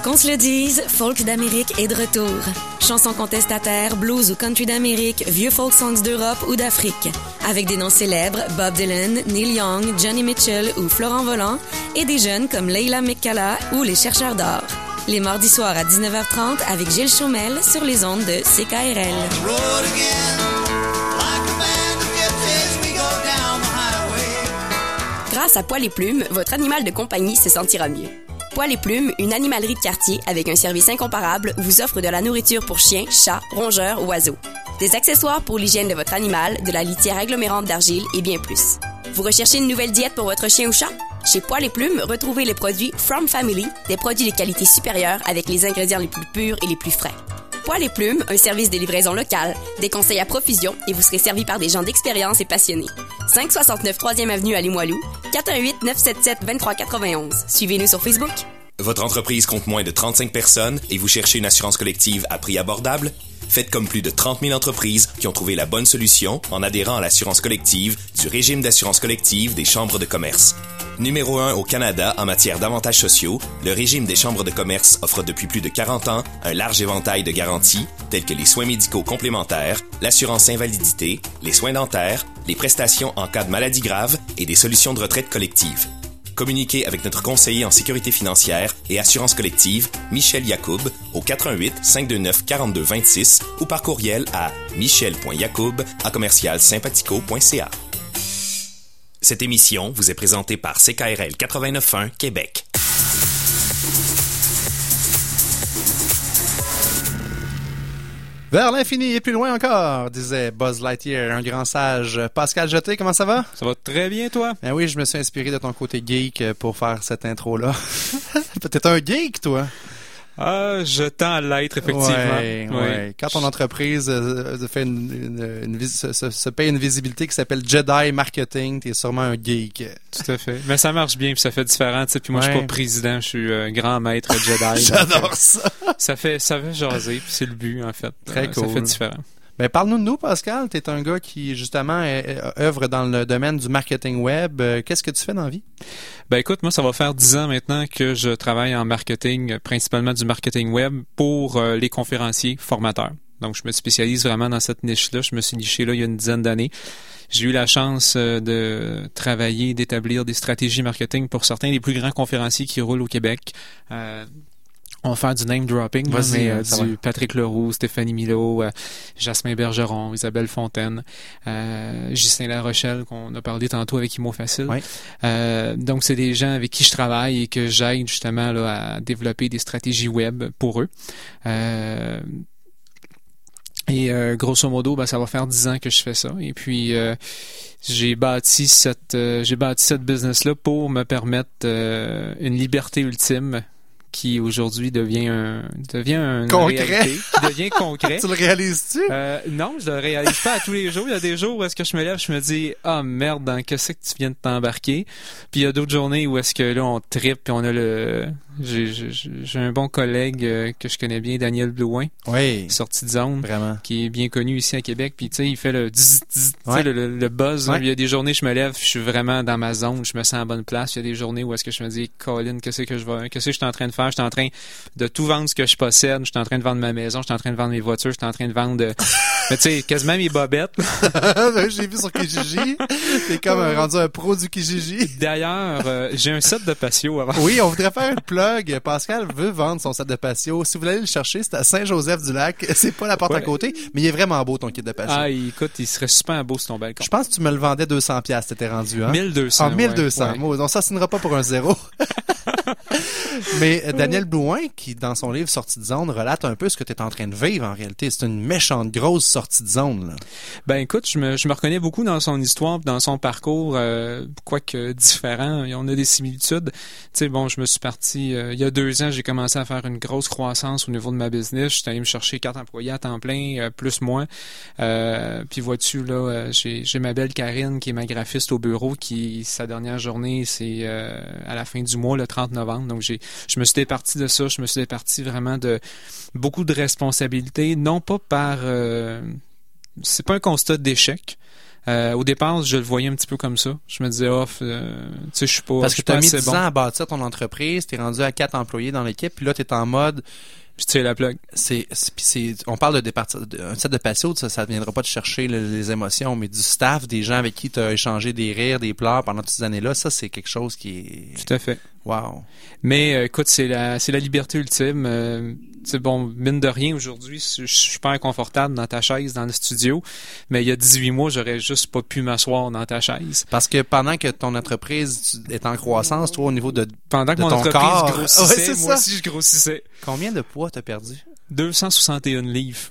Qu'on se le dise, Folk d'Amérique est de retour. Chansons contestataires, blues ou country d'Amérique, vieux folk songs d'Europe ou d'Afrique. Avec des noms célèbres, Bob Dylan, Neil Young, Johnny Mitchell ou Florent Volant, et des jeunes comme Leila McCalla ou les chercheurs d'or. Les mardis soirs à 19h30 avec Gilles Chaumel sur les ondes de CKRL. Grâce à Poil et Plumes, votre animal de compagnie se sentira mieux. Poil et Plumes, une animalerie de quartier avec un service incomparable, vous offre de la nourriture pour chiens, chats, rongeurs, oiseaux. Des accessoires pour l'hygiène de votre animal, de la litière agglomérante d'argile et bien plus. Vous recherchez une nouvelle diète pour votre chien ou chat? Chez Poil et Plumes, retrouvez les produits From Family, des produits de qualité supérieure avec les ingrédients les plus purs et les plus frais. Poil et Plume, un service de livraison locale, des conseils à profusion et vous serez servi par des gens d'expérience et passionnés. 569 3e Avenue à Limoilou, 418-977-2391. Suivez-nous sur Facebook. Votre entreprise compte moins de 35 personnes et vous cherchez une assurance collective à prix abordable? Faites comme plus de 30 000 entreprises qui ont trouvé la bonne solution en adhérant à l'assurance collective du régime d'assurance collective des chambres de commerce. Numéro 1 au Canada en matière d'avantages sociaux, le régime des chambres de commerce offre depuis plus de 40 ans un large éventail de garanties telles que les soins médicaux complémentaires, l'assurance invalidité, les soins dentaires, les prestations en cas de maladie grave et des solutions de retraite collective. Communiquez avec notre conseiller en sécurité financière et assurance collective, Michel Yacoub, au 88 529 42 26 ou par courriel à michel.yacoub à commercial. Cette émission vous est présentée par CKRL 89.1 Québec. Vers l'infini et plus loin encore, disait Buzz Lightyear, un grand sage. Pascal Jeté, comment ça va? Ça va très bien, toi? Ben oui, je me suis inspiré de ton côté geek pour faire cette intro-là. Peut-être un geek, toi? Ah, je tends à l'être, effectivement. Ouais, ouais. Quand ton entreprise euh, fait une, une, une vis- se, se- paye une visibilité qui s'appelle Jedi Marketing, t'es sûrement un geek. Tout à fait. Mais ça marche bien, puis ça fait différent, tu. Puis moi, je suis Ouais. pas président, je suis euh, grand maître Jedi. J'adore euh, ça. Ça fait, ça fait jaser, puis c'est le but, en fait. Très Euh, cool. Ça fait différent. Ben, parle-nous de nous, Pascal. T'es un gars qui, justement, œuvre dans le domaine du marketing web. Euh, Qu'est-ce que tu fais dans la vie? Ben écoute, moi, ça va faire dix ans maintenant que je travaille en marketing, principalement du marketing web pour euh, les conférenciers formateurs. Donc, je me spécialise vraiment dans cette niche-là. Je me suis niché là il y a une dizaine d'années. J'ai eu la chance euh, de travailler, d'établir des stratégies marketing pour certains des plus grands conférenciers qui roulent au Québec. On va faire du name dropping, là, mais hein, euh, du va. Patrick Leroux, Stéphanie Milo, euh, Jasmin Bergeron, Isabelle Fontaine, euh, Justin Larochelle, qu'on a parlé tantôt avec Imo Facile. Euh, donc, c'est des gens avec qui je travaille et que j'aide justement là, à développer des stratégies web pour eux. Euh, et euh, grosso modo, ben, ça va faire dix ans que je fais ça. Et puis, euh, j'ai bâti cette, euh, j'ai bâti cette business-là pour me permettre une liberté ultime qui aujourd'hui devient un devient un Concret. réalité, qui devient concret. Tu le réalises-tu? Euh, non, je le réalise pas à tous les jours. Il y a des jours où est-ce que je me lève, je me dis ah merde, dans qu'est-ce que tu viens de t'embarquer. Puis il y a d'autres journées où est-ce que là on tripe puis on a le j'ai un bon collègue euh, que je connais bien, Daniel Blouin, Oui, sorti de zone vraiment. qui est bien connu ici à Québec. Puis tu sais, il fait le Ouais. le, le- le buzz. Ouais. Il y a des journées, je me lève, je suis vraiment dans ma zone, je me sens à bonne place. Il y a des journées où est-ce que je me dis, Colin, qu'est-ce que je vais, qu'est-ce que je suis en train de faire? Je suis en train de tout vendre ce que je possède. Je suis en train de vendre ma maison, je suis en train de vendre mes voitures, je suis en train de vendre, euh, mais tu sais, quasiment mes bobettes. J'ai vu sur Kijiji. T'es comme rendu un pro du Kijiji. D'ailleurs, euh, j'ai un set de patio avant. Oui, on voudrait faire un plug. Pascal veut vendre son set de patio. Si vous voulez aller le chercher, c'est à Saint-Joseph-du-Lac. C'est pas la porte à Ouais. côté, mais il est vraiment beau ton kit de patio. Ah, écoute, il serait super beau sur ton balcon. Je pense que tu me le vendais 200 pièces, t'étais rendu, hein? 1200. En 1200. ouais. Moi, on s'assinera pas pour un zéro. Mais euh, Daniel Blouin, qui dans son livre Sortie de zone, relate un peu ce que tu es en train de vivre en réalité. C'est une méchante grosse sortie de zone. Là. Ben écoute, je me, je me reconnais beaucoup dans son histoire, dans son parcours, euh, quoique différent. On a des similitudes. Tu sais, bon, je me suis parti euh, il y a deux ans, j'ai commencé à faire une grosse croissance au niveau de ma business. J'étais allé me chercher quatre employés à temps plein, euh, plus moi. Euh, puis vois-tu là, j'ai ma belle Karine qui est ma graphiste au bureau, qui sa dernière journée c'est à la fin du mois, le 30 novembre. Donc j'ai, je me suis départi de ça. Je me suis départi vraiment de beaucoup de responsabilités, non pas par c'est pas un constat d'échec. Euh, au départ, je le voyais un petit peu comme ça. Je me disais, euh, tu sais, je suis pas, Parce je que tu as mis assez 10 bon. ans à bâtir ton entreprise, tu es rendu à quatre employés dans l'équipe, puis là, tu es en mode, tu sais, la plug. c'est, c'est- on parle de départir, un set de patio, ça, ça viendra pas de chercher le- les émotions, mais du staff, des gens avec qui tu as échangé des rires, des pleurs pendant toutes ces années-là, ça, c'est quelque chose qui est, Tout à fait. Wow. Mais euh, écoute, c'est la, c'est la liberté ultime. Euh, bon, mine de rien, aujourd'hui, je suis super confortable dans ta chaise, dans le studio. Mais il y a 18 mois, j'aurais juste pas pu m'asseoir dans ta chaise. Parce que pendant que ton entreprise est en croissance, toi, au niveau de Pendant que mon ton entreprise corps. grossissait, Ouais, moi ça. aussi, je grossissais. combien de poids t'as perdu? 261 livres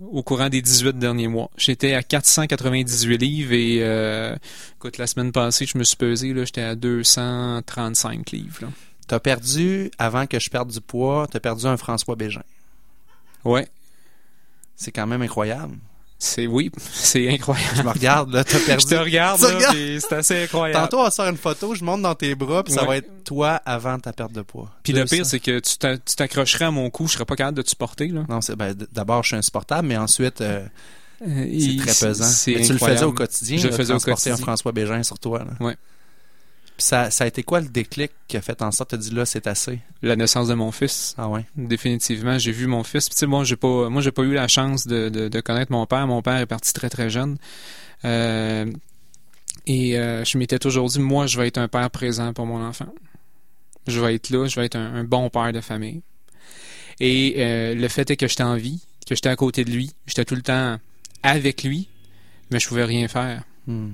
au courant des 18 derniers mois. J'étais à 498 livres et euh, écoute, la semaine passée, je me suis pesé, là, j'étais à 235 livres. là. T'as perdu, avant que je perde du poids, t'as perdu un François Bégin. Ouais. C'est quand même incroyable. C'est oui, c'est incroyable. Je me regarde, là, t'as perdu. Je te regarde, c'est assez incroyable. Tantôt, on faire une photo, je monte dans tes bras, puis ça Ouais. va être toi avant ta perte de poids. Puis le pire, c'est que tu t'a- tu t'accrocherais à mon cou, je serais pas capable de te supporter, là. Non, c'est ben, d'abord, je suis insupportable, mais ensuite, euh, c'est Il- très pesant. c'est Mais tu le faisais au quotidien, Je là, le faisais au transporter un quotidien. François Bégin sur toi. Là. Ouais. Puis ça, ça a été quoi le déclic qui a fait en sorte que tu dit là, c'est assez? La naissance de mon fils. Ah ouais. Définitivement, j'ai vu mon fils. Puis, tu sais, moi, j'ai pas, moi, j'ai pas eu la chance de, de, de connaître mon père. Mon père est parti très très jeune. Euh, et euh, je m'étais toujours dit, moi, je vais être un père présent pour mon enfant. Je vais être là, je vais être un, un bon père de famille. Et euh, le fait est que j'étais en vie, que j'étais à côté de lui, j'étais tout le temps avec lui, mais je pouvais rien faire. Hmm.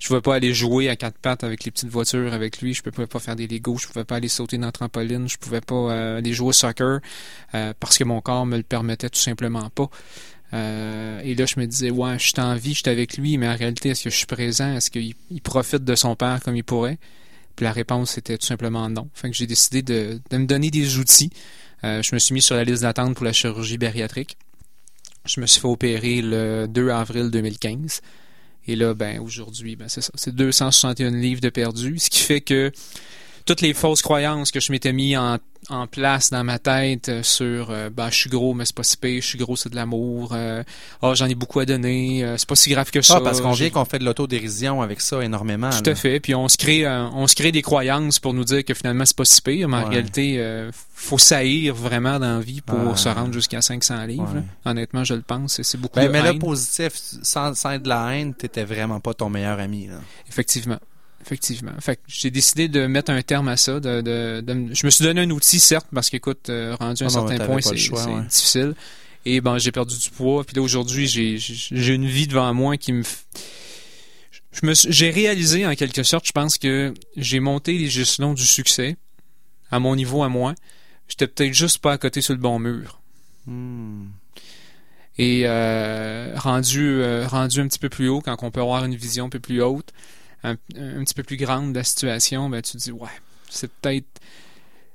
Je pouvais pas aller jouer à quatre pattes avec les petites voitures avec lui. Je pouvais pas faire des Legos. Je pouvais pas aller sauter dans la trampoline. Je pouvais pas euh, aller jouer au soccer euh, parce que mon corps me le permettait tout simplement pas. Euh, et là, je me disais, ouais, je suis en vie, je suis avec lui, mais en réalité, est-ce que je suis présent? Est-ce qu'il il profite de son père comme il pourrait? Puis la réponse était tout simplement non. Fait que j'ai décidé de, me donner des outils. Je me suis mis sur la liste d'attente pour la chirurgie bariatrique. Je me suis fait opérer le 2 avril 2015. Et là, ben, aujourd'hui, ben, c'est ça. C'est 261 livres de perdu, ce qui fait que toutes les fausses croyances que je m'étais mis en, en place dans ma tête euh, sur euh, ben, je suis gros, mais c'est pas si pire, je suis gros, c'est de l'amour, euh, ah, j'en ai beaucoup à donner, euh, c'est pas si grave que ça. Ah, parce qu'on vient qu'on fait de l'autodérision avec ça énormément. tout là. à fait. Puis on se crée, on se crée des croyances pour nous dire que finalement c'est pas si pire, mais en réalité, faut saillir vraiment dans la vie pour se rendre jusqu'à 500 livres. Ouais. là. Honnêtement, je le pense. et C'est beaucoup Ben, de mais le haine. positif, sans, sans être de la haine, t'étais vraiment pas ton meilleur ami. Là. Effectivement. Effectivement. Fait que j'ai décidé de mettre un terme à ça. De, de, je me suis donné un outil, certes, parce qu'écoute, euh, rendu à un Ah non, certain point, c'est ouais. difficile. Et ben, j'ai perdu du poids. Puis là, aujourd'hui, j'ai une vie devant moi qui me... Je J'ai réalisé, en quelque sorte, je pense que j'ai monté les échelons du succès à mon niveau à moi. J'étais peut-être juste pas à côté sur le bon mur. Hmm. Et euh, rendu, euh, rendu un petit peu plus haut, quand on peut avoir une vision un peu plus haute, un, un petit peu plus grande de la situation, ben tu te dis ouais, c'est peut-être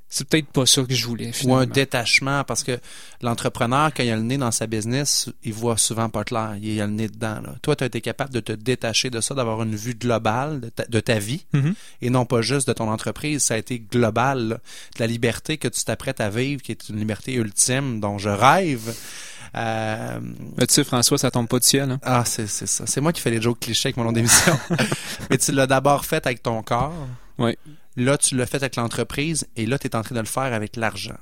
c'est peut-être pas ça que je voulais Ou un détachement, parce que l'entrepreneur, quand il a le nez dans sa business, il voit souvent pas clair. Il a le nez dedans. Là. Toi, tu as été capable de te détacher de ça, d'avoir une vue globale de ta, de ta vie, Mhm. et non pas juste de ton entreprise. Ça a été global. là. De la liberté que tu t'apprêtes à vivre, qui est une liberté ultime dont je rêve. Euh, tu sais François, ça tombe pas du ciel. hein? ah, c'est ça. C'est moi qui fais les jokes clichés avec mon nom d'émission. Mais tu l'as d'abord fait avec ton corps. Oui. Là, tu l'as fait avec l'entreprise et là, tu es en train de le faire avec l'argent.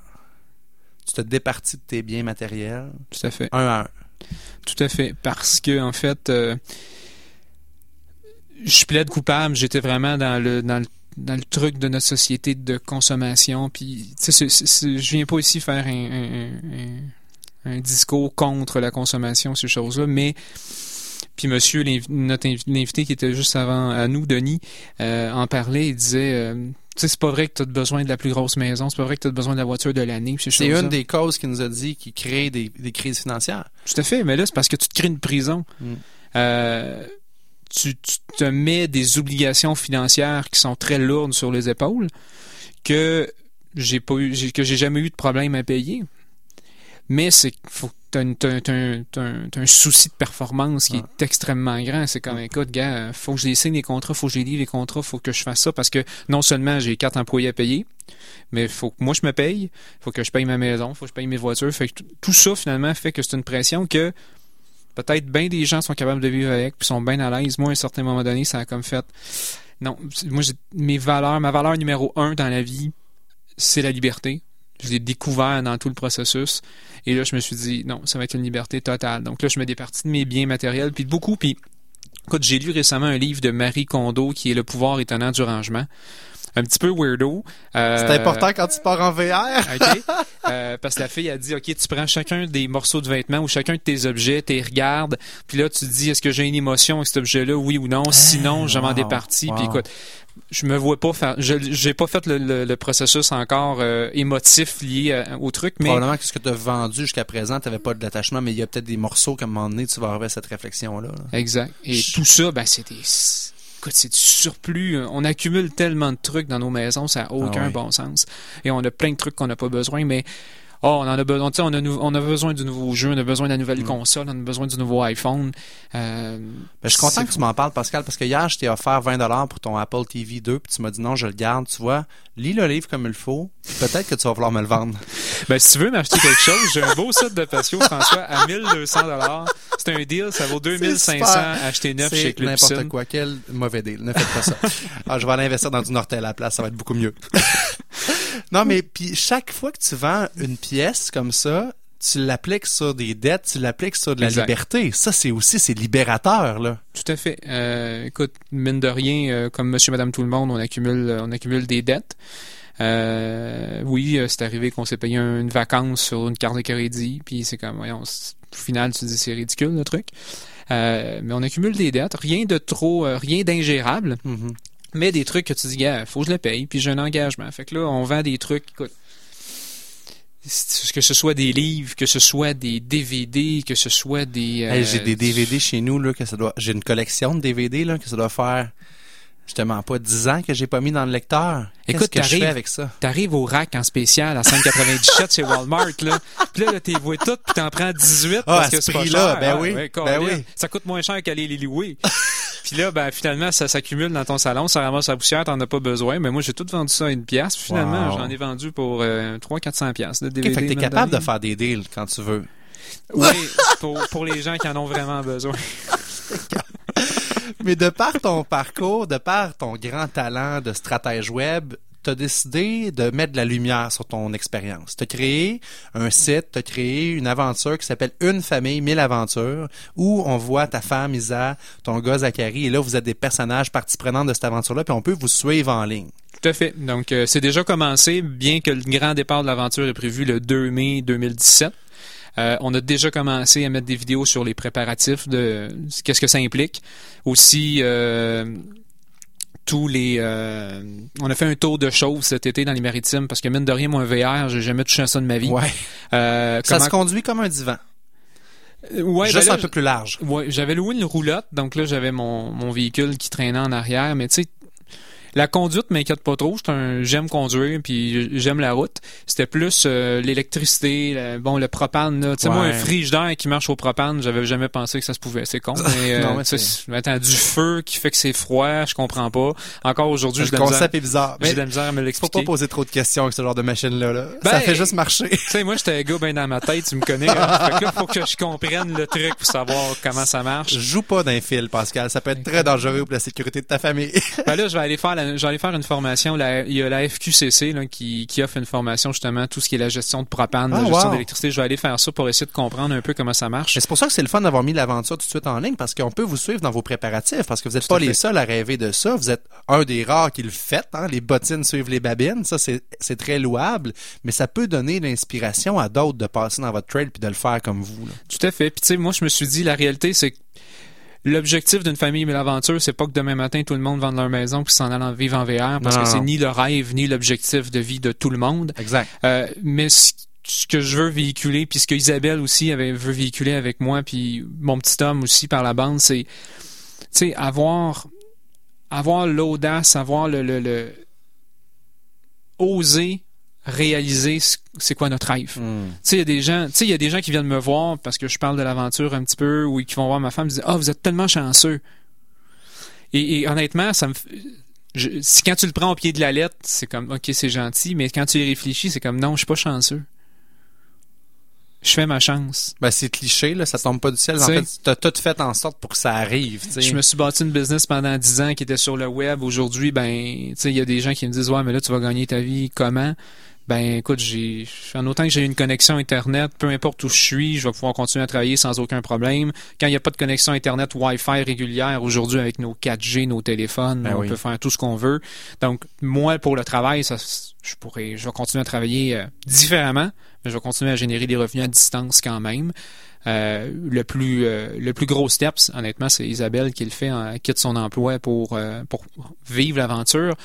Tu te départis de tes biens matériels, Tout à fait. un à un. Tout à fait. Parce que, en fait, euh, je plaide coupable. J'étais vraiment dans le, dans le dans le truc de notre société de consommation. Puis, tu sais, je viens pas ici faire un, un- un- un discours contre la consommation, ces choses-là, mais puis monsieur, l'inv- notre inv- l'invité qui était juste avant à nous, Denis, euh, en parlait, il disait, euh, tu sais, c'est pas vrai que tu as besoin de la plus grosse maison, c'est pas vrai que tu as besoin de la voiture de l'année, ces C'est une des causes qui nous a dit qui crée des, des crises financières. Tout à fait, mais là, c'est parce que tu te crées une prison. Mm. Euh, tu, tu te mets des obligations financières qui sont très lourdes sur les épaules que j'ai pas eu, j'ai- que j'ai jamais eu de problème à payer. Mais c'est faut t'as un, souci de performance qui Ouais. est extrêmement grand. C'est comme, écoute, gars, faut que je les signe les contrats, faut que je les lis les contrats, faut que je fasse ça parce que non seulement j'ai quatre employés à payer, mais faut que moi je me paye, faut que je paye ma maison, faut que je paye mes voitures. Fait que tout- ça finalement fait que c'est une pression que peut-être bien des gens sont capables de vivre avec puis sont bien à l'aise. Moi, à un certain moment donné, ça a comme fait non, moi mes valeurs, ma valeur numéro un dans la vie, c'est la liberté. Je l'ai découvert dans tout le processus. Et là, je me suis dit, non, ça va être une liberté totale. Donc là, je me départis de mes biens matériels, puis de beaucoup. Puis, écoute, j'ai lu récemment un livre de Marie Kondo qui est Le pouvoir étonnant du rangement. Un petit peu weirdo. Euh, C'est important quand tu pars en VR. Euh, parce que la fille a dit, OK, tu prends chacun des morceaux de vêtements ou chacun de tes objets, tu les regardes, puis là, tu te dis, est-ce que j'ai une émotion avec cet objet-là, oui ou non? Sinon, je m'en wow, départis. Puis écoute, je me vois pas faire, je j'ai pas fait le, le- le processus encore euh, émotif lié à- au truc, mais Probablement que ce que tu as vendu jusqu'à présent, tu n'avais pas d'attachement, mais il y a peut-être des morceaux qu'à un moment donné, tu vas à cette réflexion-là. là. Exact. Et Je- tout ça, ben, c'est des. C'est du surplus. On accumule tellement de trucs dans nos maisons, ça n'a aucun Ah ouais. bon sens. Et on a plein de trucs qu'on n'a pas besoin, mais oh, on en a besoin, tu sais, on a, on a besoin du nouveau jeu, on a besoin de la nouvelle Mm. console, on a besoin du nouveau iPhone. Euh, Ben, je suis content que tu m'en parles, Pascal, parce que hier, je t'ai offert 20 pour ton Apple TV 2, puis tu m'as dit non, je le garde. Tu vois, lis le livre comme il faut, peut-être que tu vas vouloir me le vendre. Ben, si tu veux m'acheter quelque chose, j'ai un beau set de patio, François, à 1200 dollars. C'est un deal, ça vaut 2500 super. acheter neuf chez Club n'importe quoi. Quel mauvais deal. Ne faites pas ça. ah, je vais aller investir dans du Nortel à la place. Ça va être beaucoup mieux. non, mais puis chaque fois que tu vends une pièce comme ça, tu l'appliques sur des dettes, tu l'appliques sur de la Exact. liberté. Ça, c'est aussi, c'est libérateur, là. Tout à fait. Euh, écoute, mine de rien, euh, comme Monsieur, Madame, tout le monde, on accumule, euh, on accumule des dettes. Euh, oui, c'est arrivé qu'on s'est payé un- une vacance sur une carte de crédit, puis c'est comme, voyons, au final, tu te dis c'est ridicule le truc. Mais on accumule des dettes, rien de trop, rien d'ingérable, Mhm. Mais des trucs que tu dis, gars, faut que je le paye, puis j'ai un engagement. Fait que là, on vend des trucs, écoute, que ce soit des livres, que ce soit des DVD, que ce soit des... Hey, euh, j'ai des DVD chez nous, là, que ça doit, j'ai une collection de DVD, là, que ça doit faire, justement, pas 10 ans que j'ai pas mis dans le lecteur. Écoute, que je fais t'arrives- avec ça? T'arrives au rack en spécial à 5,97 chez Walmart, là. Puis là, là t'es voué toutes, puis t'en prends 18 Ah, parce que ce c'est pas prix-là, cher. ben oui, ouais, ben oui. Ça coûte moins cher qu'aller les louer. puis là, ben, finalement, ça s'accumule dans ton salon, ça ramasse la poussière, t'en as pas besoin. Mais moi, j'ai tout vendu ça à une pièce. Puis finalement, Wow. j'en ai vendu pour euh, 300-400 pièces de DVD. fait que t'es capable de faire des deals quand tu veux. Oui, pour, pour les gens qui en ont vraiment besoin. Mais de par ton parcours, de par ton grand talent de stratège web, tu as décidé de mettre de la lumière sur ton expérience. Tu as créé un site, tu as créé une aventure qui s'appelle Une famille, mille aventures, où on voit ta femme Isa, ton gars Zachary, et là, vous êtes des personnages partie prenante de cette aventure-là, puis on peut vous suivre en ligne. Tout à fait. Donc, euh, c'est déjà commencé, bien que le grand départ de l'aventure est prévu le 2 mai 2017. Euh, on a déjà commencé à mettre des vidéos sur les préparatifs de qu'est-ce que ça implique. Aussi, euh, tous les, euh, on a fait un tour de chauve cet été dans les maritimes parce que mine de rien, moi un VR, j'ai jamais touché à ça de ma vie. Ouais. Euh, Ça comment- se conduit comme un divan. Ouais, juste ben là, un peu plus large. Ouais, j'avais loué une roulotte, donc là j'avais mon, mon véhicule qui traînait en arrière, mais tu sais, la conduite m'inquiète pas trop. J'aime conduire, puis j'aime la route. C'était plus euh, l'électricité, le- bon le propane. Tu sais, moi Ouais. un frigidaire qui marche au propane, j'avais jamais pensé que ça se pouvait. C'est con. Mais, euh, Non, mais attends, du feu qui fait que c'est froid, je comprends pas. Encore aujourd'hui, j'ai de la misère- est bizarre. j'ai de la misère à me faut pas l'expliquer. poser trop de questions avec ce genre de machine-là. là. Ben, ça fait juste marcher. Tu sais, moi, j'étais un gars bien dans ma tête, tu me connais. hein. fait que là, faut que je comprenne le truc pour savoir comment ça marche. Joue pas d'un fil, Pascal. Ça peut être très dangereux pour la sécurité de ta famille. Ben là, je vais aller faire, la- aller faire une formation. La- il y a la FQCC là, qui, qui offre une formation justement tout ce qui est la gestion de propane, Ah, la gestion wow. d'électricité. Je vais aller faire ça pour essayer de comprendre un peu comment ça marche. C'est pour ça que c'est le fun d'avoir mis l'aventure tout de suite en ligne parce qu'on peut vous suivre dans vos préparatifs parce que vous n'êtes pas les seuls à rêver de ça. Vous êtes un des rares qui le fait. Hein? Les bottines suivent les babines. Ça, c'est c'est très louable. Mais ça peut donner l'inspiration à d'autres de passer dans votre trail puis de le faire comme vous. là. Tout à fait. Puis tu sais, moi, je me suis dit, la réalité, c'est que l'objectif d'une famille mais l'aventure, c'est pas que demain matin tout le monde vende leur maison puis s'en allant vivre en VR, parce Non, que c'est ni le rêve ni l'objectif de vie de tout le monde. Exact. Euh, mais ce, ce que je veux véhiculer, puis ce que Isabelle aussi avait, veut véhiculer avec moi, puis mon petit homme aussi par la bande, c'est, tu sais, avoir, avoir l'audace, avoir le, le, le- oser réaliser ce- c'est quoi notre rêve. Hmm. Tu sais, il y a des gens, tu sais, il y a des gens qui viennent me voir parce que je parle de l'aventure un petit peu ou qui vont voir ma femme et disent "Ah, vous êtes tellement chanceux." Et, et honnêtement, ça me je- si quand tu le prends au pied de la lettre, c'est comme OK, c'est gentil, mais quand tu y réfléchis, c'est comme non, je suis pas chanceux. Je fais ma chance. Ben, c'est cliché, là. Ça tombe pas du ciel. En fait, tu as tout fait en sorte pour que ça arrive. Je me suis bâti une business pendant 10 ans qui était sur le web. Aujourd'hui, ben, il y a des gens qui me disent "Ouais, mais là tu vas gagner ta vie comment Ben écoute, j'ai en autant que j'ai une connexion internet, peu importe où je suis, je vais pouvoir continuer à travailler sans aucun problème. Quand il n'y a pas de connexion internet Wi-Fi régulière aujourd'hui avec nos 4G, nos téléphones, Ben on oui. peut faire tout ce qu'on veut. Donc moi pour le travail, ça je pourrais je vais continuer à travailler euh, différemment, mais je vais continuer à générer des revenus à distance quand même. Euh, le plus euh, le plus gros steps, honnêtement, c'est Isabelle qui le fait, en, quitte son emploi pour pour vivre l'aventure.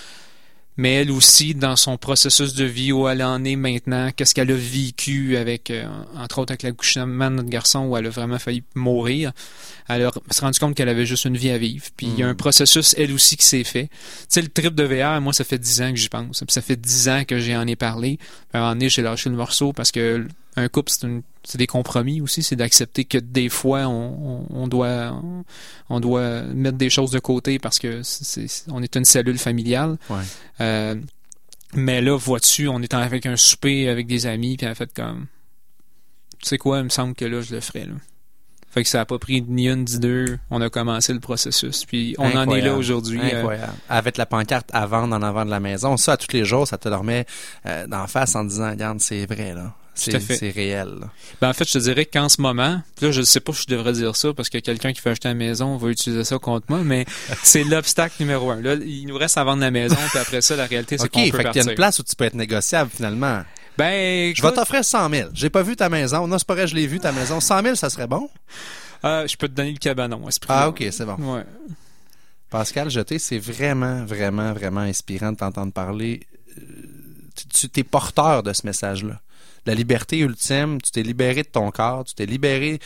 Mais elle aussi, dans son processus de vie où elle en est maintenant, qu'est-ce qu'elle a vécu avec, euh, entre autres avec l'accouchement de notre garçon où elle a vraiment failli mourir, elle a s'est rendu compte qu'elle avait juste une vie à vivre. Puis il y a un processus, elle aussi, qui s'est fait. Tu sais, le trip de VR, moi, ça fait dix ans que j'y pense. Puis ça fait dix ans que j'en ai parlé. À un moment donné, j'ai lâché le morceau parce que un couple, c'est une c'est des compromis aussi, c'est d'accepter que des fois on, on, doit on, doit mettre des choses de côté parce que c'est, on est une cellule familiale. Ouais. Euh, mais là, vois-tu, on est avec un souper avec des amis, puis a fait comme tu sais quoi, il me semble que là je le ferais là. Fait que ça a pas pris ni une ni deux. On a commencé le processus. Puis on en est là aujourd'hui. euh, Incroyable. Avec la pancarte à vendre en avant de la maison. Ça, à tous les jours, ça te remet euh, d'en face en disant, regarde, c'est vrai, là. C'est fait. réel. Ben, en fait, je te dirais qu'en ce moment, là, je sais pas si je devrais dire ça parce que quelqu'un qui veut acheter la maison va utiliser ça contre moi, mais c'est l'obstacle numéro un. Là, il nous reste à vendre la maison, puis après ça, la réalité, c'est OK, qu'on fait peut qu'il y a partir. une place où tu peux être négociable, finalement. Ben, Je vais t'offrir 100 000. J'ai pas vu ta maison. Non, c'est pas vrai, je l'ai vu, ta maison. 100 000, ça serait bon? euh, je peux te donner le cabanon à ce prix Ah, OK, c'est bon. Ouais. Pascal Jeté, c'est vraiment, vraiment, vraiment inspirant de t'entendre parler. Euh, Tu, tu es porteur de ce message-là. La liberté ultime, tu t'es libéré de ton corps, tu t'es libéré.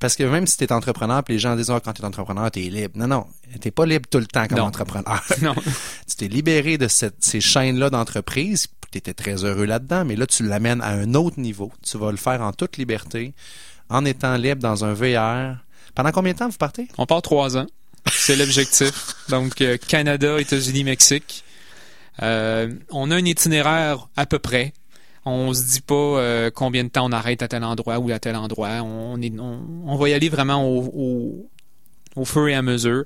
Parce que même si tu es entrepreneur, puis les gens disent, Ah, quand tu es entrepreneur, tu es libre. Non, non, tu pas libre tout le temps comme Non. entrepreneur. Non. tu t'es libéré de cette- ces chaînes-là d'entreprise, tu étais très heureux là-dedans, mais là, tu l'amènes à un autre niveau. Tu vas le faire en toute liberté, en étant libre dans un VR. Pendant combien de temps vous partez? On part trois ans. C'est l'objectif. Donc, euh, Canada, États-Unis, Mexique. Euh, on a un itinéraire à peu près. On se dit pas euh, combien de temps on arrête à tel endroit ou à tel endroit. On, est, on, va y aller vraiment au, au, fur et à mesure.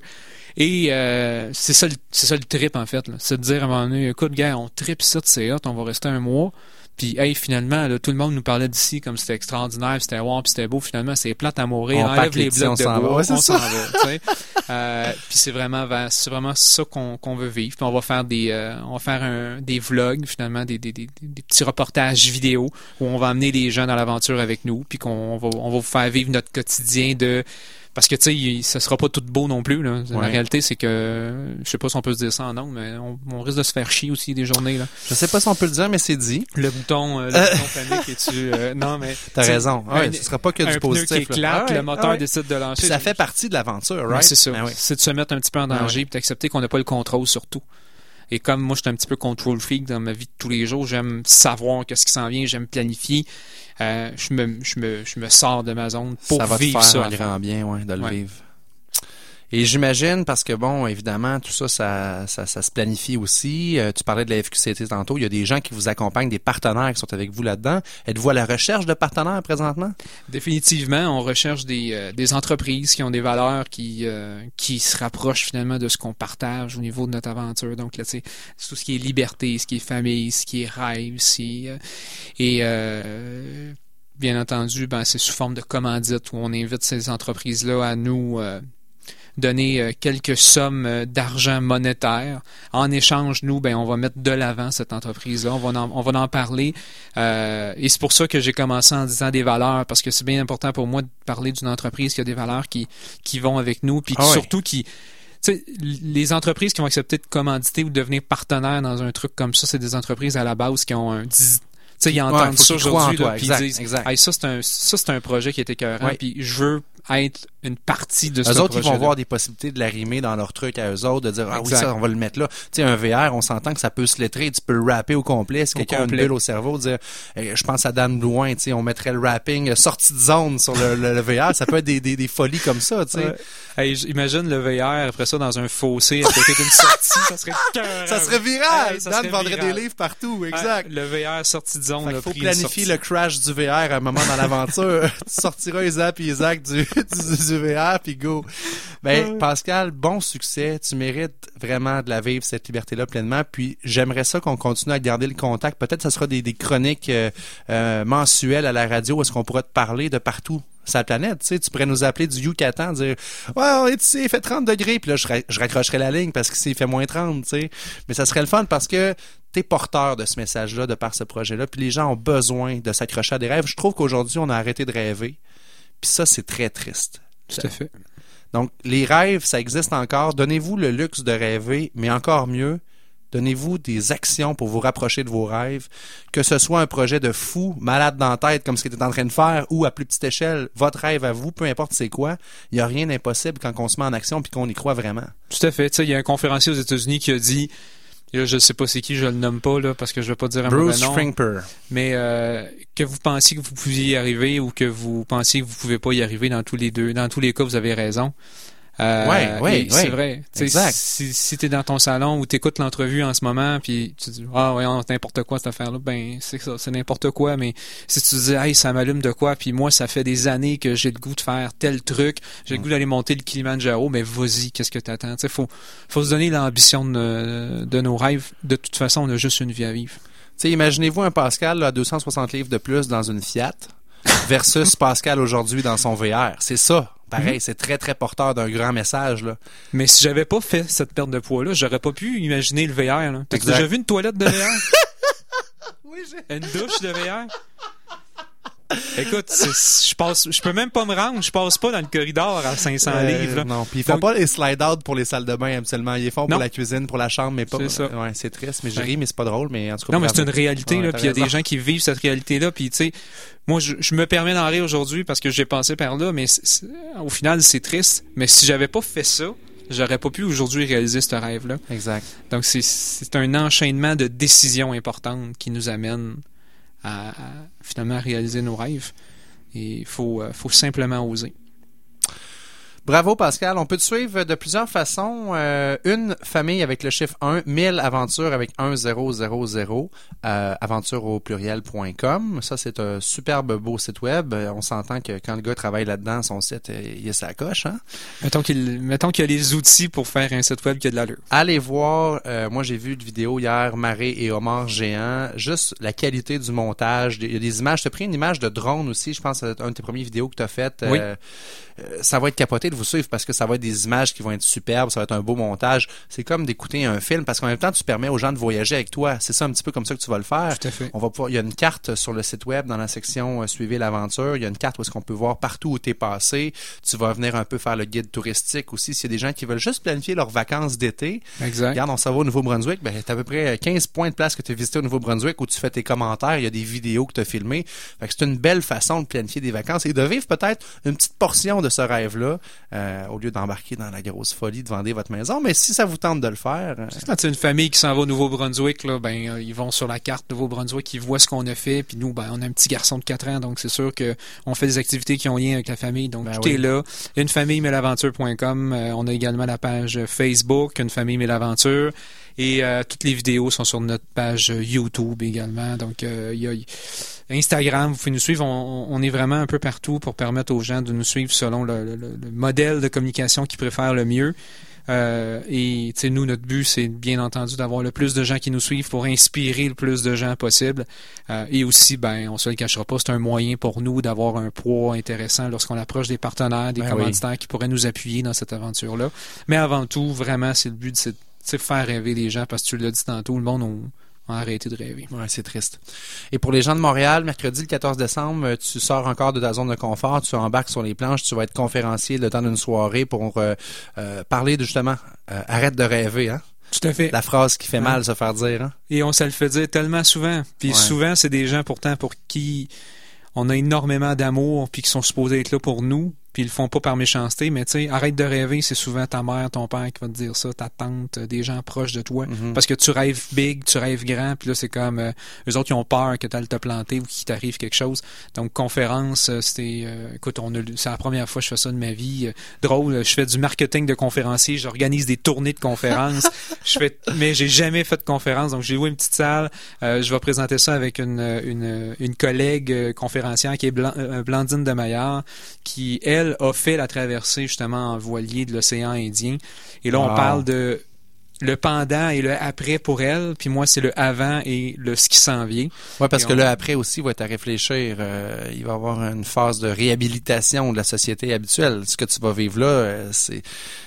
Et euh, c'est ça, ça le trip en fait. C'est de dire à un moment donné, écoute, gars, on trip ça, c'est hot, on va rester un mois. Puis, hey, finalement, là, tout le monde nous parlait d'ici comme c'était extraordinaire, c'était wow, puis c'était beau. Finalement, c'est plate à mourir. On Enlève les blocs on de bois, Ouais, on s'en va. Euh, puis c'est vraiment, c'est vraiment ça qu'on qu'on veut vivre. Puis on va faire des, euh, on va faire un, des vlogs finalement, des, des, des, des petits reportages vidéo où on va amener les gens dans l'aventure avec nous, puis qu'on va, on va vous faire vivre notre quotidien de parce que tu sais, ça sera pas tout beau non plus. Là. La réalité, c'est que je sais pas si on peut se dire ça en nom, mais on, on risque de se faire chier aussi des journées. Là. Je sais pas si on peut le dire, mais c'est dit. Le bouton, euh, le bouton panique est tu non mais T'as raison. Ouais, un- ce sera pas que un du pneu positif. qui éclate, Ah ouais, le moteur ah décide de lancer. Puis ça fait partie de l'aventure, right? c'est ça. Ben. C'est de se mettre un petit peu en Ah danger et d'accepter qu'on n'a pas le contrôle sur tout. Et comme moi, je suis un petit peu control freak dans ma vie de tous les jours, j'aime savoir qu'est-ce qui s'en vient, j'aime planifier. Euh, je, me, je, me, je me sors de ma zone pour ça va te vivre faire ça. un grand bien, ouais, de le Ouais. vivre. Et j'imagine, parce que bon, évidemment, tout ça, ça, ça, ça se planifie aussi. Euh, tu parlais de la FQCT tantôt. Il y a des gens qui vous accompagnent, des partenaires qui sont avec vous là-dedans. Êtes-vous à la recherche de partenaires présentement? Définitivement, on recherche des, euh, des entreprises qui ont des valeurs qui, euh, qui se rapprochent finalement de ce qu'on partage au niveau de notre aventure. Donc là, c'est tout ce qui est liberté, ce qui est famille, ce qui est rêve, c'est, euh, et euh, bien entendu, ben, c'est sous forme de commandite où on invite ces entreprises-là à nous euh, donner euh, quelques sommes euh, d'argent monétaire. En échange, nous, ben, on va mettre de l'avant cette entreprise-là. On va en, on va en parler. Euh, et c'est pour ça que j'ai commencé en disant des valeurs, parce que c'est bien important pour moi de parler d'une entreprise qui a des valeurs qui, qui vont avec nous, puis Ah ouais. surtout qui... Les entreprises qui vont accepter de commanditer ou de devenir partenaires dans un truc comme ça, c'est des entreprises à la base qui ont un... Tu sais, ils entendent faut ça aujourd'hui, puis ils disent, exact. Hey, ça, c'est un, ça, c'est un projet qui est écœurant, Ouais. puis je veux être une partie de ce Eux autres, ils vont voir des possibilités de l'arrimer dans leur truc à eux autres, de dire, ah oui, ça, on va le mettre là. Tu sais, un VR, on s'entend que ça peut se lettrer, tu peux le rapper au complet. Si quelqu'un a une bulle au cerveau, dire, eh, je pense à Dan Blouin, tu sais, on mettrait le rapping euh, sortie de zone sur le, le- le VR. Ça peut être des, des, des folies comme ça, tu sais. Ouais. Hey, imagine le VR après ça dans un fossé à côté d'une sortie, ça serait. Ça serait viral! Hey, ça Dan serait vendrait viral. des livres partout, exact. le VR sortie de zone. Qu'il faut planifier le crash du VR à un moment dans l'aventure. tu sortiras Isaac et Isaac du, du, VR, puis go. Ben, Pascal, bon succès. Tu mérites vraiment de la vivre, cette liberté-là, pleinement. Puis, j'aimerais ça qu'on continue à garder le contact. Peut-être que ce sera des, des chroniques euh, euh, mensuelles à la radio. où Est-ce qu'on pourra te parler de partout sur la planète? Tu sais, tu pourrais nous appeler du Yucatan, dire « Ouais, on est ici, il fait 30 degrés. » Puis là, je, ra- je raccrocherai la ligne parce qu'ici, il fait moins 30, tu sais. Mais ça serait le fun parce que t'es porteur de ce message-là, de par ce projet-là, puis les gens ont besoin de s'accrocher à des rêves. Je trouve qu'aujourd'hui, on a arrêté de rêver. Puis ça, c'est très triste. Tout à fait. Donc, les rêves, ça existe encore. Donnez-vous le luxe de rêver, mais encore mieux, Donnez-vous des actions pour vous rapprocher de vos rêves, que ce soit un projet de fou, malade dans la tête comme ce que tu es en train de faire, ou à plus petite échelle, votre rêve à vous, peu importe c'est quoi, il n'y a rien d'impossible quand on se met en action puis qu'on y croit vraiment. Tout à fait. Tu sais, il y a un conférencier aux États-Unis qui a dit, là, je sais pas c'est qui, je le nomme pas là parce que je vais pas dire un Bruce nom, Springper. mais euh, que vous pensiez que vous pouviez y arriver ou que vous pensiez que vous pouvez pas y arriver dans tous les deux, dans tous les cas, vous avez raison. Euh, Ouais, ouais. C'est vrai. Exact. Si, si tu es dans ton salon ou tu écoutes l'entrevue en ce moment, puis tu dis Ah, ouais, c'est n'importe quoi cette affaire-là, ben, c'est ça, c'est n'importe quoi. Mais si tu dis Hey, ça m'allume de quoi, puis moi, ça fait des années que j'ai le goût de faire tel truc, j'ai le goût d'aller monter le Kilimanjaro, mais vas-y, qu'est-ce que t'attends? Tu sais, faut, faut se donner l'ambition de, de nos rêves. De toute façon, on a juste une vie à vivre. Imaginez-vous un Pascal là, à 260 livres de plus dans une Fiat versus Pascal aujourd'hui dans son VR. C'est ça. Pareil, Mhm. c'est très, très porteur d'un grand message. Là. Mais si j'avais pas fait cette perte de poids-là, j'aurais pas pu imaginer le VR. T'as déjà vu une toilette de VR? Oui, j'ai... Une douche de VR? Écoute, je passe, je peux même pas me rendre, je passe pas dans le corridor à 500 livres. là. Euh, Non, puis ils font Donc- pas les slide-out pour les salles de bain habituellement. Ils font pour Non. la cuisine, pour la chambre, mais pas. C'est ça. Ouais, c'est triste, mais je ris, mais c'est pas drôle. Mais en tout cas, Non, mais c'est une réalité, Ouais, là, puis il y a des gens qui vivent cette réalité-là, puis tu sais, moi, je, je me permets d'en rire aujourd'hui parce que j'ai passé par là, mais au final, c'est triste. Mais si j'avais pas fait ça, j'aurais pas pu aujourd'hui réaliser ce rêve-là. Exact. Donc, c'est- un enchaînement de décisions importantes qui nous amènent à, à, finalement réaliser nos rêves. Et il faut, euh, faut simplement oser. Bravo Pascal. On peut te suivre de plusieurs façons. Euh, une famille avec le chiffre 1, 1000 aventures avec 1000, euh, aventure au pluriel.com. Ça, c'est un superbe beau site web. Euh, On s'entend que quand le gars travaille là-dedans, son site, euh, il est sa coche. Hein? Mettons qu'il mettons qu'il y a les outils pour faire un site web qui a de l'allure. Allez voir, euh, moi j'ai vu une vidéo hier, Marée et Omar géant, juste la qualité du montage, il y a des images, tu as pris une image de drone aussi, je pense que c'est une de tes premières vidéos que tu as faites. Oui. Ça va être capoté de vous suivre parce que ça va être des images qui vont être superbes, ça va être un beau montage. C'est comme d'écouter un film parce qu'en même temps tu permets aux gens de voyager avec toi. C'est ça un petit peu comme ça que tu vas le faire. Tout à fait. On va pouvoir, il y a une carte sur le site web dans la section euh, Suivez l'aventure. Il y a une carte où est-ce qu'on peut voir partout où tu es passé. Tu vas venir un peu faire le guide touristique aussi. S'il y a des gens qui veulent juste planifier leurs vacances d'été. Regarde, on s'en va au Nouveau-Brunswick, ben, t'as à peu près 15 points de place que tu as visité au Nouveau-Brunswick où tu fais tes commentaires, il y a des vidéos que tu as filmées. Fait que c'est une belle façon de planifier des vacances et de vivre peut-être une petite portion de ce rêve-là, euh, au lieu d'embarquer dans la grosse folie de vendre votre maison. Mais si ça vous tente de le faire, euh, Quand c'est une famille qui s'en va au Nouveau-Brunswick, là, ben, euh, ils vont sur la carte Nouveau-Brunswick, ils voient ce qu'on a fait, puis nous, ben, on a un petit garçon de 4 ans, donc c'est sûr que on fait des activités qui ont lien avec la famille, donc Ben tout oui. est là. Une famille euh, on a également la page Facebook, une famille et euh, toutes les vidéos sont sur notre page euh, YouTube également, donc euh, il y a Instagram, vous pouvez nous suivre, on, on est vraiment un peu partout pour permettre aux gens de nous suivre selon le, le- le- le modèle de communication qu'ils préfèrent le mieux. Euh, et nous, notre but, c'est bien entendu d'avoir le plus de gens qui nous suivent pour inspirer le plus de gens possible. Euh, et aussi, ben, on se le cachera pas, c'est un moyen pour nous d'avoir un poids intéressant lorsqu'on approche des partenaires, des Ben commanditaires qui pourraient nous appuyer dans cette aventure-là. Mais avant tout, vraiment, c'est le but, de faire rêver les gens parce que tu l'as dit tantôt, le monde a, a arrêté de rêver. ouais, c'est triste. Et pour les gens de Montréal, mercredi le 14 décembre, euh, tu sors encore de ta zone de confort, tu embarques sur les planches, tu vas être conférencier le temps d'une soirée pour euh, euh, parler de justement euh, arrête de rêver, hein? Tout à fait. La phrase qui fait Ouais. mal se faire dire, hein? Et on se le fait dire tellement souvent. Puis Ouais. souvent, c'est des gens pourtant pour qui on a énormément d'amour, puis qui sont supposés être là pour nous, puis ils le font pas par méchanceté. Mais tu sais, arrête de rêver, c'est souvent ta mère, ton père qui va te dire ça, ta tante, euh, des gens proches de toi. Mhm. Parce que tu rêves big, tu rêves grand, puis là, c'est comme euh, eux autres, ils ont peur que tu ailles te planter ou qu'il t'arrive quelque chose. Donc, conférence, euh, c'était... euh, écoute, on c'est la première fois que je fais ça de ma vie. Drôle, je fais du marketing de conférencier, j'organise des tournées de conférences. je fais, mais j'ai jamais fait de conférence, donc j'ai loué une petite salle. Euh, je vais présenter ça avec une, une, une collègue conférencière qui est Blan- Blandine de Maillard, qui, elle, a fait la traversée justement en voilier de l'océan Indien. Et là, on parle de le pendant et le après pour elle, puis moi, c'est le avant et le ce qui s'en vient. Ouais, parce Et que on- là, après aussi, il va être à réfléchir. euh, il va y avoir une phase de réhabilitation de la société habituelle. Ce que tu vas vivre là, euh, c'est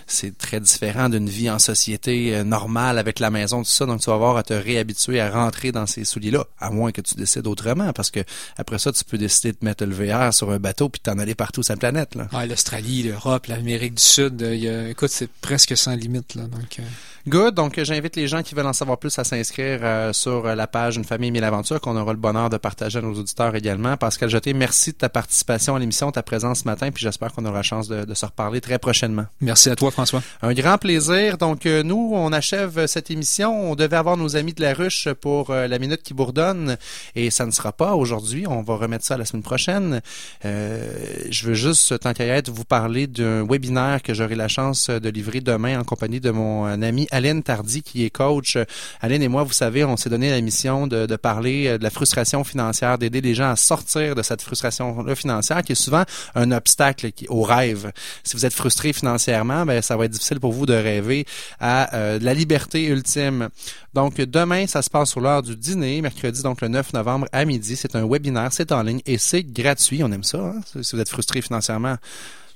c'est très différent d'une vie en société euh, normale avec la maison, tout ça. Donc, tu vas avoir à te réhabituer à rentrer dans ces souliers-là, à moins que tu décides autrement, parce que après ça, tu peux décider de mettre le VR sur un bateau puis t'en aller partout sur la planète. Là. Ah, L'Australie, l'Europe, l'Amérique du Sud, euh, il y a- écoute, c'est presque sans limite. Là, donc, euh, Good. Good. Donc, j'invite les gens qui veulent en savoir plus à s'inscrire euh, sur la page Une famille mille aventures qu'on aura le bonheur de partager à nos auditeurs également. Pascal Jeté, merci de ta participation à l'émission, ta présence ce matin, puis j'espère qu'on aura la chance de, de, se reparler très prochainement. Merci à toi, François. Un grand plaisir. Donc, euh, nous, on achève cette émission. On devait avoir nos amis de la ruche pour euh, la minute qui bourdonne, et ça ne sera pas aujourd'hui. On va remettre ça la semaine prochaine. Euh, je veux juste, tant qu'à être, vous parler d'un webinaire que j'aurai la chance de livrer demain en compagnie de mon ami Tardy, qui est coach. Aline et moi, vous savez, on s'est donné la mission de, parler de la frustration financière, d'aider les gens à sortir de cette frustration financière, qui est souvent un obstacle au rêve. Si vous êtes frustré financièrement, ben ça va être difficile pour vous de rêver à euh, la liberté ultime. Donc demain, ça se passe sur l'heure du dîner, mercredi donc le 9 novembre à midi. C'est un webinaire, c'est en ligne et c'est gratuit. On aime ça. Hein? Si vous êtes frustré financièrement,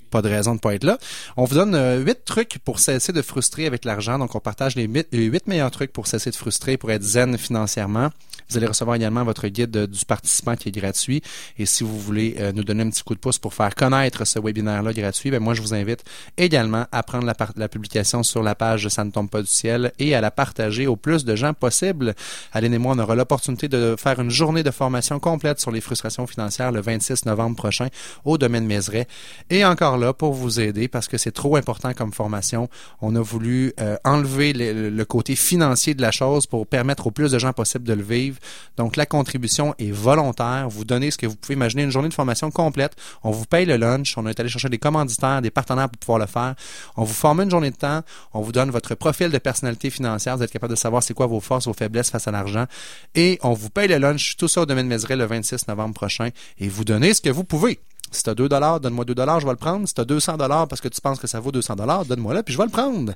pas de raison de pas être là. On vous donne euh, huit trucs pour cesser de frustrer avec l'argent. Donc, on partage les huit meilleurs trucs pour cesser de frustrer, pour être zen financièrement. Vous allez recevoir également votre guide du participant qui est gratuit. Et si vous voulez euh, nous donner un petit coup de pouce pour faire connaître ce webinaire-là gratuit, ben moi, je vous invite également à prendre la, la publication sur la page Ça ne tombe pas du ciel et à la partager au plus de gens possible. Aline et moi, on aura l'opportunité de faire une journée de formation complète sur les frustrations financières le 26 novembre prochain au domaine Mézeray. Et encore là pour vous aider parce que c'est trop important comme formation. On a voulu euh, enlever le, côté financier de la chose pour permettre au plus de gens possible de le vivre. Donc la contribution est volontaire. Vous donnez ce que vous pouvez imaginer une journée de formation complète. On vous paye le lunch. On est allé chercher des commanditaires, des partenaires pour pouvoir le faire. On vous forme une journée de temps. On vous donne votre profil de personnalité financière. Vous êtes capable de savoir c'est quoi vos forces, vos faiblesses face à l'argent. Et on vous paye le lunch. Tout ça au domaine Mézeray le 26 novembre prochain. Et vous donnez ce que vous pouvez. Si tu as 2 dollars, donne-moi 2 dollars, je vais le prendre. Si tu as 200 dollars parce que tu penses que ça vaut 200 dollars, donne-moi là puis je vais le prendre.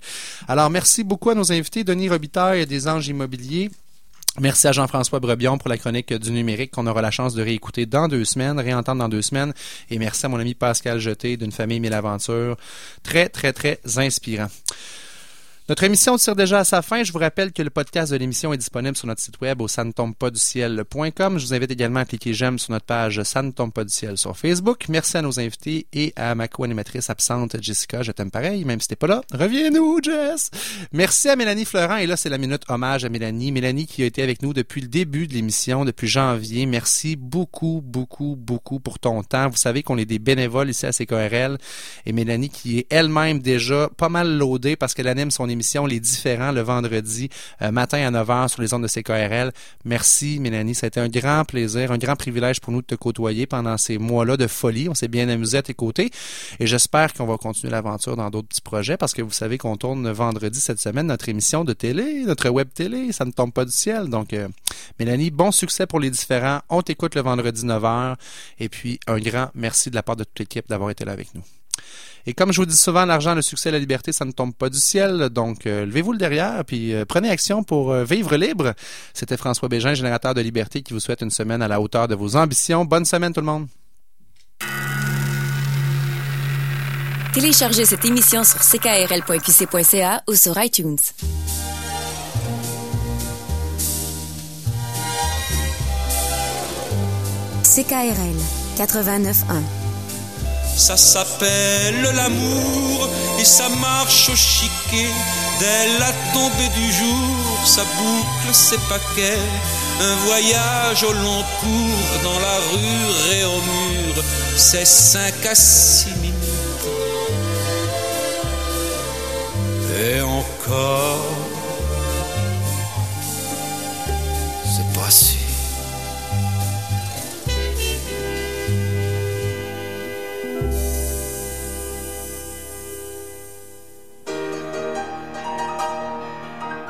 Alors merci beaucoup à nos invités Denis Robitaille des Anges Immobiliers. Merci à Jean-François Brebion pour la chronique du numérique qu'on aura la chance de réécouter dans deux semaines, réentendre dans deux semaines. Et merci à mon ami Pascal Jeté d'une famille mille aventures. Très, très, très inspirant. Notre émission tire déjà à sa fin. Je vous rappelle que le podcast de l'émission est disponible sur notre site web au ciel.com. Je vous invite également à cliquer j'aime sur notre page Ça ne tombe pas du ciel sur Facebook. Merci à nos invités et à ma co-animatrice absente Jessica. Je t'aime pareil, même si t'es pas là. Reviens-nous, Jess! Merci à Mélanie Florent. Et là, c'est la minute hommage à Mélanie. Mélanie qui a été avec nous depuis le début de l'émission, depuis janvier. Merci beaucoup, beaucoup, beaucoup pour ton temps. Vous savez qu'on est des bénévoles ici à CKRL. Et Mélanie qui est elle-même déjà pas mal loadée parce qu'elle anime son émission Les Différents le vendredi euh, matin à 9h sur les ondes de CKRL. Merci Mélanie, ça a été un grand plaisir, un grand privilège pour nous de te côtoyer pendant ces mois-là de folie. On s'est bien amusé à tes côtés et j'espère qu'on va continuer l'aventure dans d'autres petits projets parce que vous savez qu'on tourne vendredi cette semaine notre émission de télé, notre web télé, ça ne tombe pas du ciel. Donc euh, Mélanie, bon succès pour les différents. On t'écoute le vendredi 9h et puis un grand merci de la part de toute l'équipe d'avoir été là avec nous. Et comme je vous dis souvent, l'argent, le succès, la liberté, ça ne tombe pas du ciel. Donc, euh, levez-vous le derrière, puis euh, prenez action pour euh, vivre libre. C'était François Bégin, générateur de liberté, qui vous souhaite une semaine à la hauteur de vos ambitions. Bonne semaine, tout le monde. Téléchargez cette émission sur ckrl.qc.ca ou sur iTunes. CKRL 89.1 ça s'appelle l'amour et ça marche au chiquet. Dès la tombée du jour, ça boucle ses paquets. Un voyage au long cours dans la rue et au mur, c'est cinq à six minutes. Et encore, c'est pas sûr.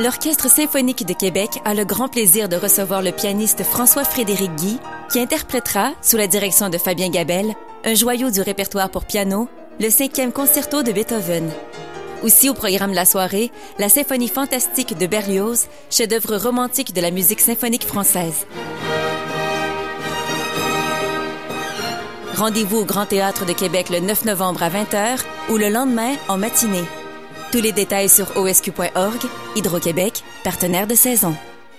L'Orchestre symphonique de Québec a le grand plaisir de recevoir le pianiste François-Frédéric Guy, qui interprétera, sous la direction de Fabien Gabel, un joyau du répertoire pour piano, le cinquième concerto de Beethoven. Aussi au programme de la soirée, la symphonie fantastique de Berlioz, chef-d'œuvre romantique de la musique symphonique française. Rendez-vous au Grand Théâtre de Québec le 9 novembre à 20h ou le lendemain en matinée. Tous les détails sur osq.org, Hydro-Québec, partenaire de saison.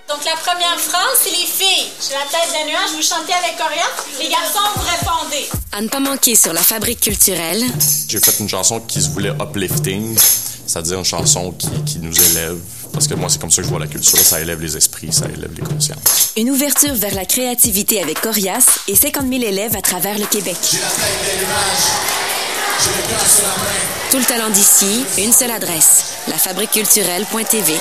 Donc la première phrase, c'est les filles. J'ai la tête d'un nuage, vous chantez avec Coria. Les garçons, vous répondez. À ne pas manquer sur la fabrique culturelle. J'ai fait une chanson qui se voulait uplifting, c'est-à-dire une chanson qui, qui nous élève Parce que moi, c'est comme ça que je vois la culture. Ça élève les esprits, ça élève les consciences. Une ouverture vers la créativité avec Corias et 50 000 élèves à travers le Québec. Tout le talent d'ici, une seule adresse, lafabriqueculturelle.tv.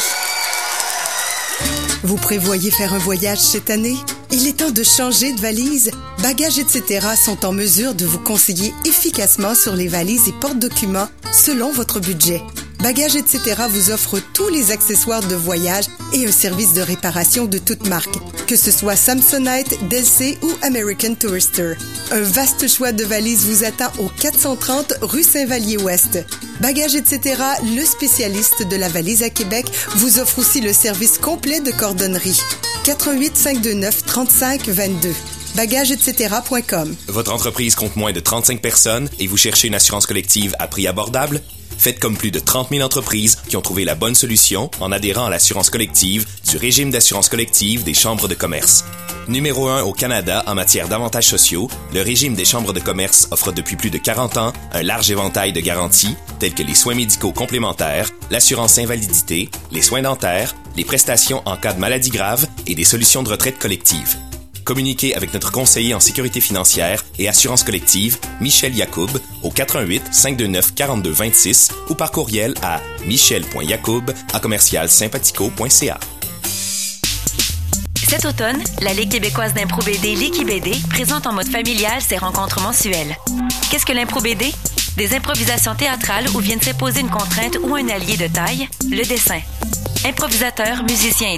Vous prévoyez faire un voyage cette année? Il est temps de changer de valise. Bagages etc. sont en mesure de vous conseiller efficacement sur les valises et porte-documents selon votre budget. Bagages etc. vous offre tous les accessoires de voyage et un service de réparation de toute marque, que ce soit Samsonite, Delsey ou American Tourister. Un vaste choix de valises vous attend au 430 rue Saint-Vallier-Ouest. Bagages etc., le spécialiste de la valise à Québec, vous offre aussi le service complet de cordonnerie. 88 529 35 22 bagagesetc.com. Votre entreprise compte moins de 35 personnes et vous cherchez une assurance collective à prix abordable? Faites comme plus de 30 000 entreprises qui ont trouvé la bonne solution en adhérant à l'assurance collective du régime d'assurance collective des chambres de commerce. Numéro 1 au Canada en matière d'avantages sociaux, le régime des chambres de commerce offre depuis plus de 40 ans un large éventail de garanties telles que les soins médicaux complémentaires, l'assurance invalidité, les soins dentaires, les prestations en cas de maladie grave et des solutions de retraite collective. Communiquez avec notre conseiller en sécurité financière et assurance collective, Michel Yacoub, au 88 529 42 26 ou par courriel à michel.yacoub à commercial sympathico.ca. Cet automne, la Ligue québécoise d'impro BD Liki BD présente en mode familial ses rencontres mensuelles. Qu'est-ce que l'impro BD? Des improvisations théâtrales où viennent s'imposer une contrainte ou un allié de taille, le dessin. Improvisateurs, musiciens et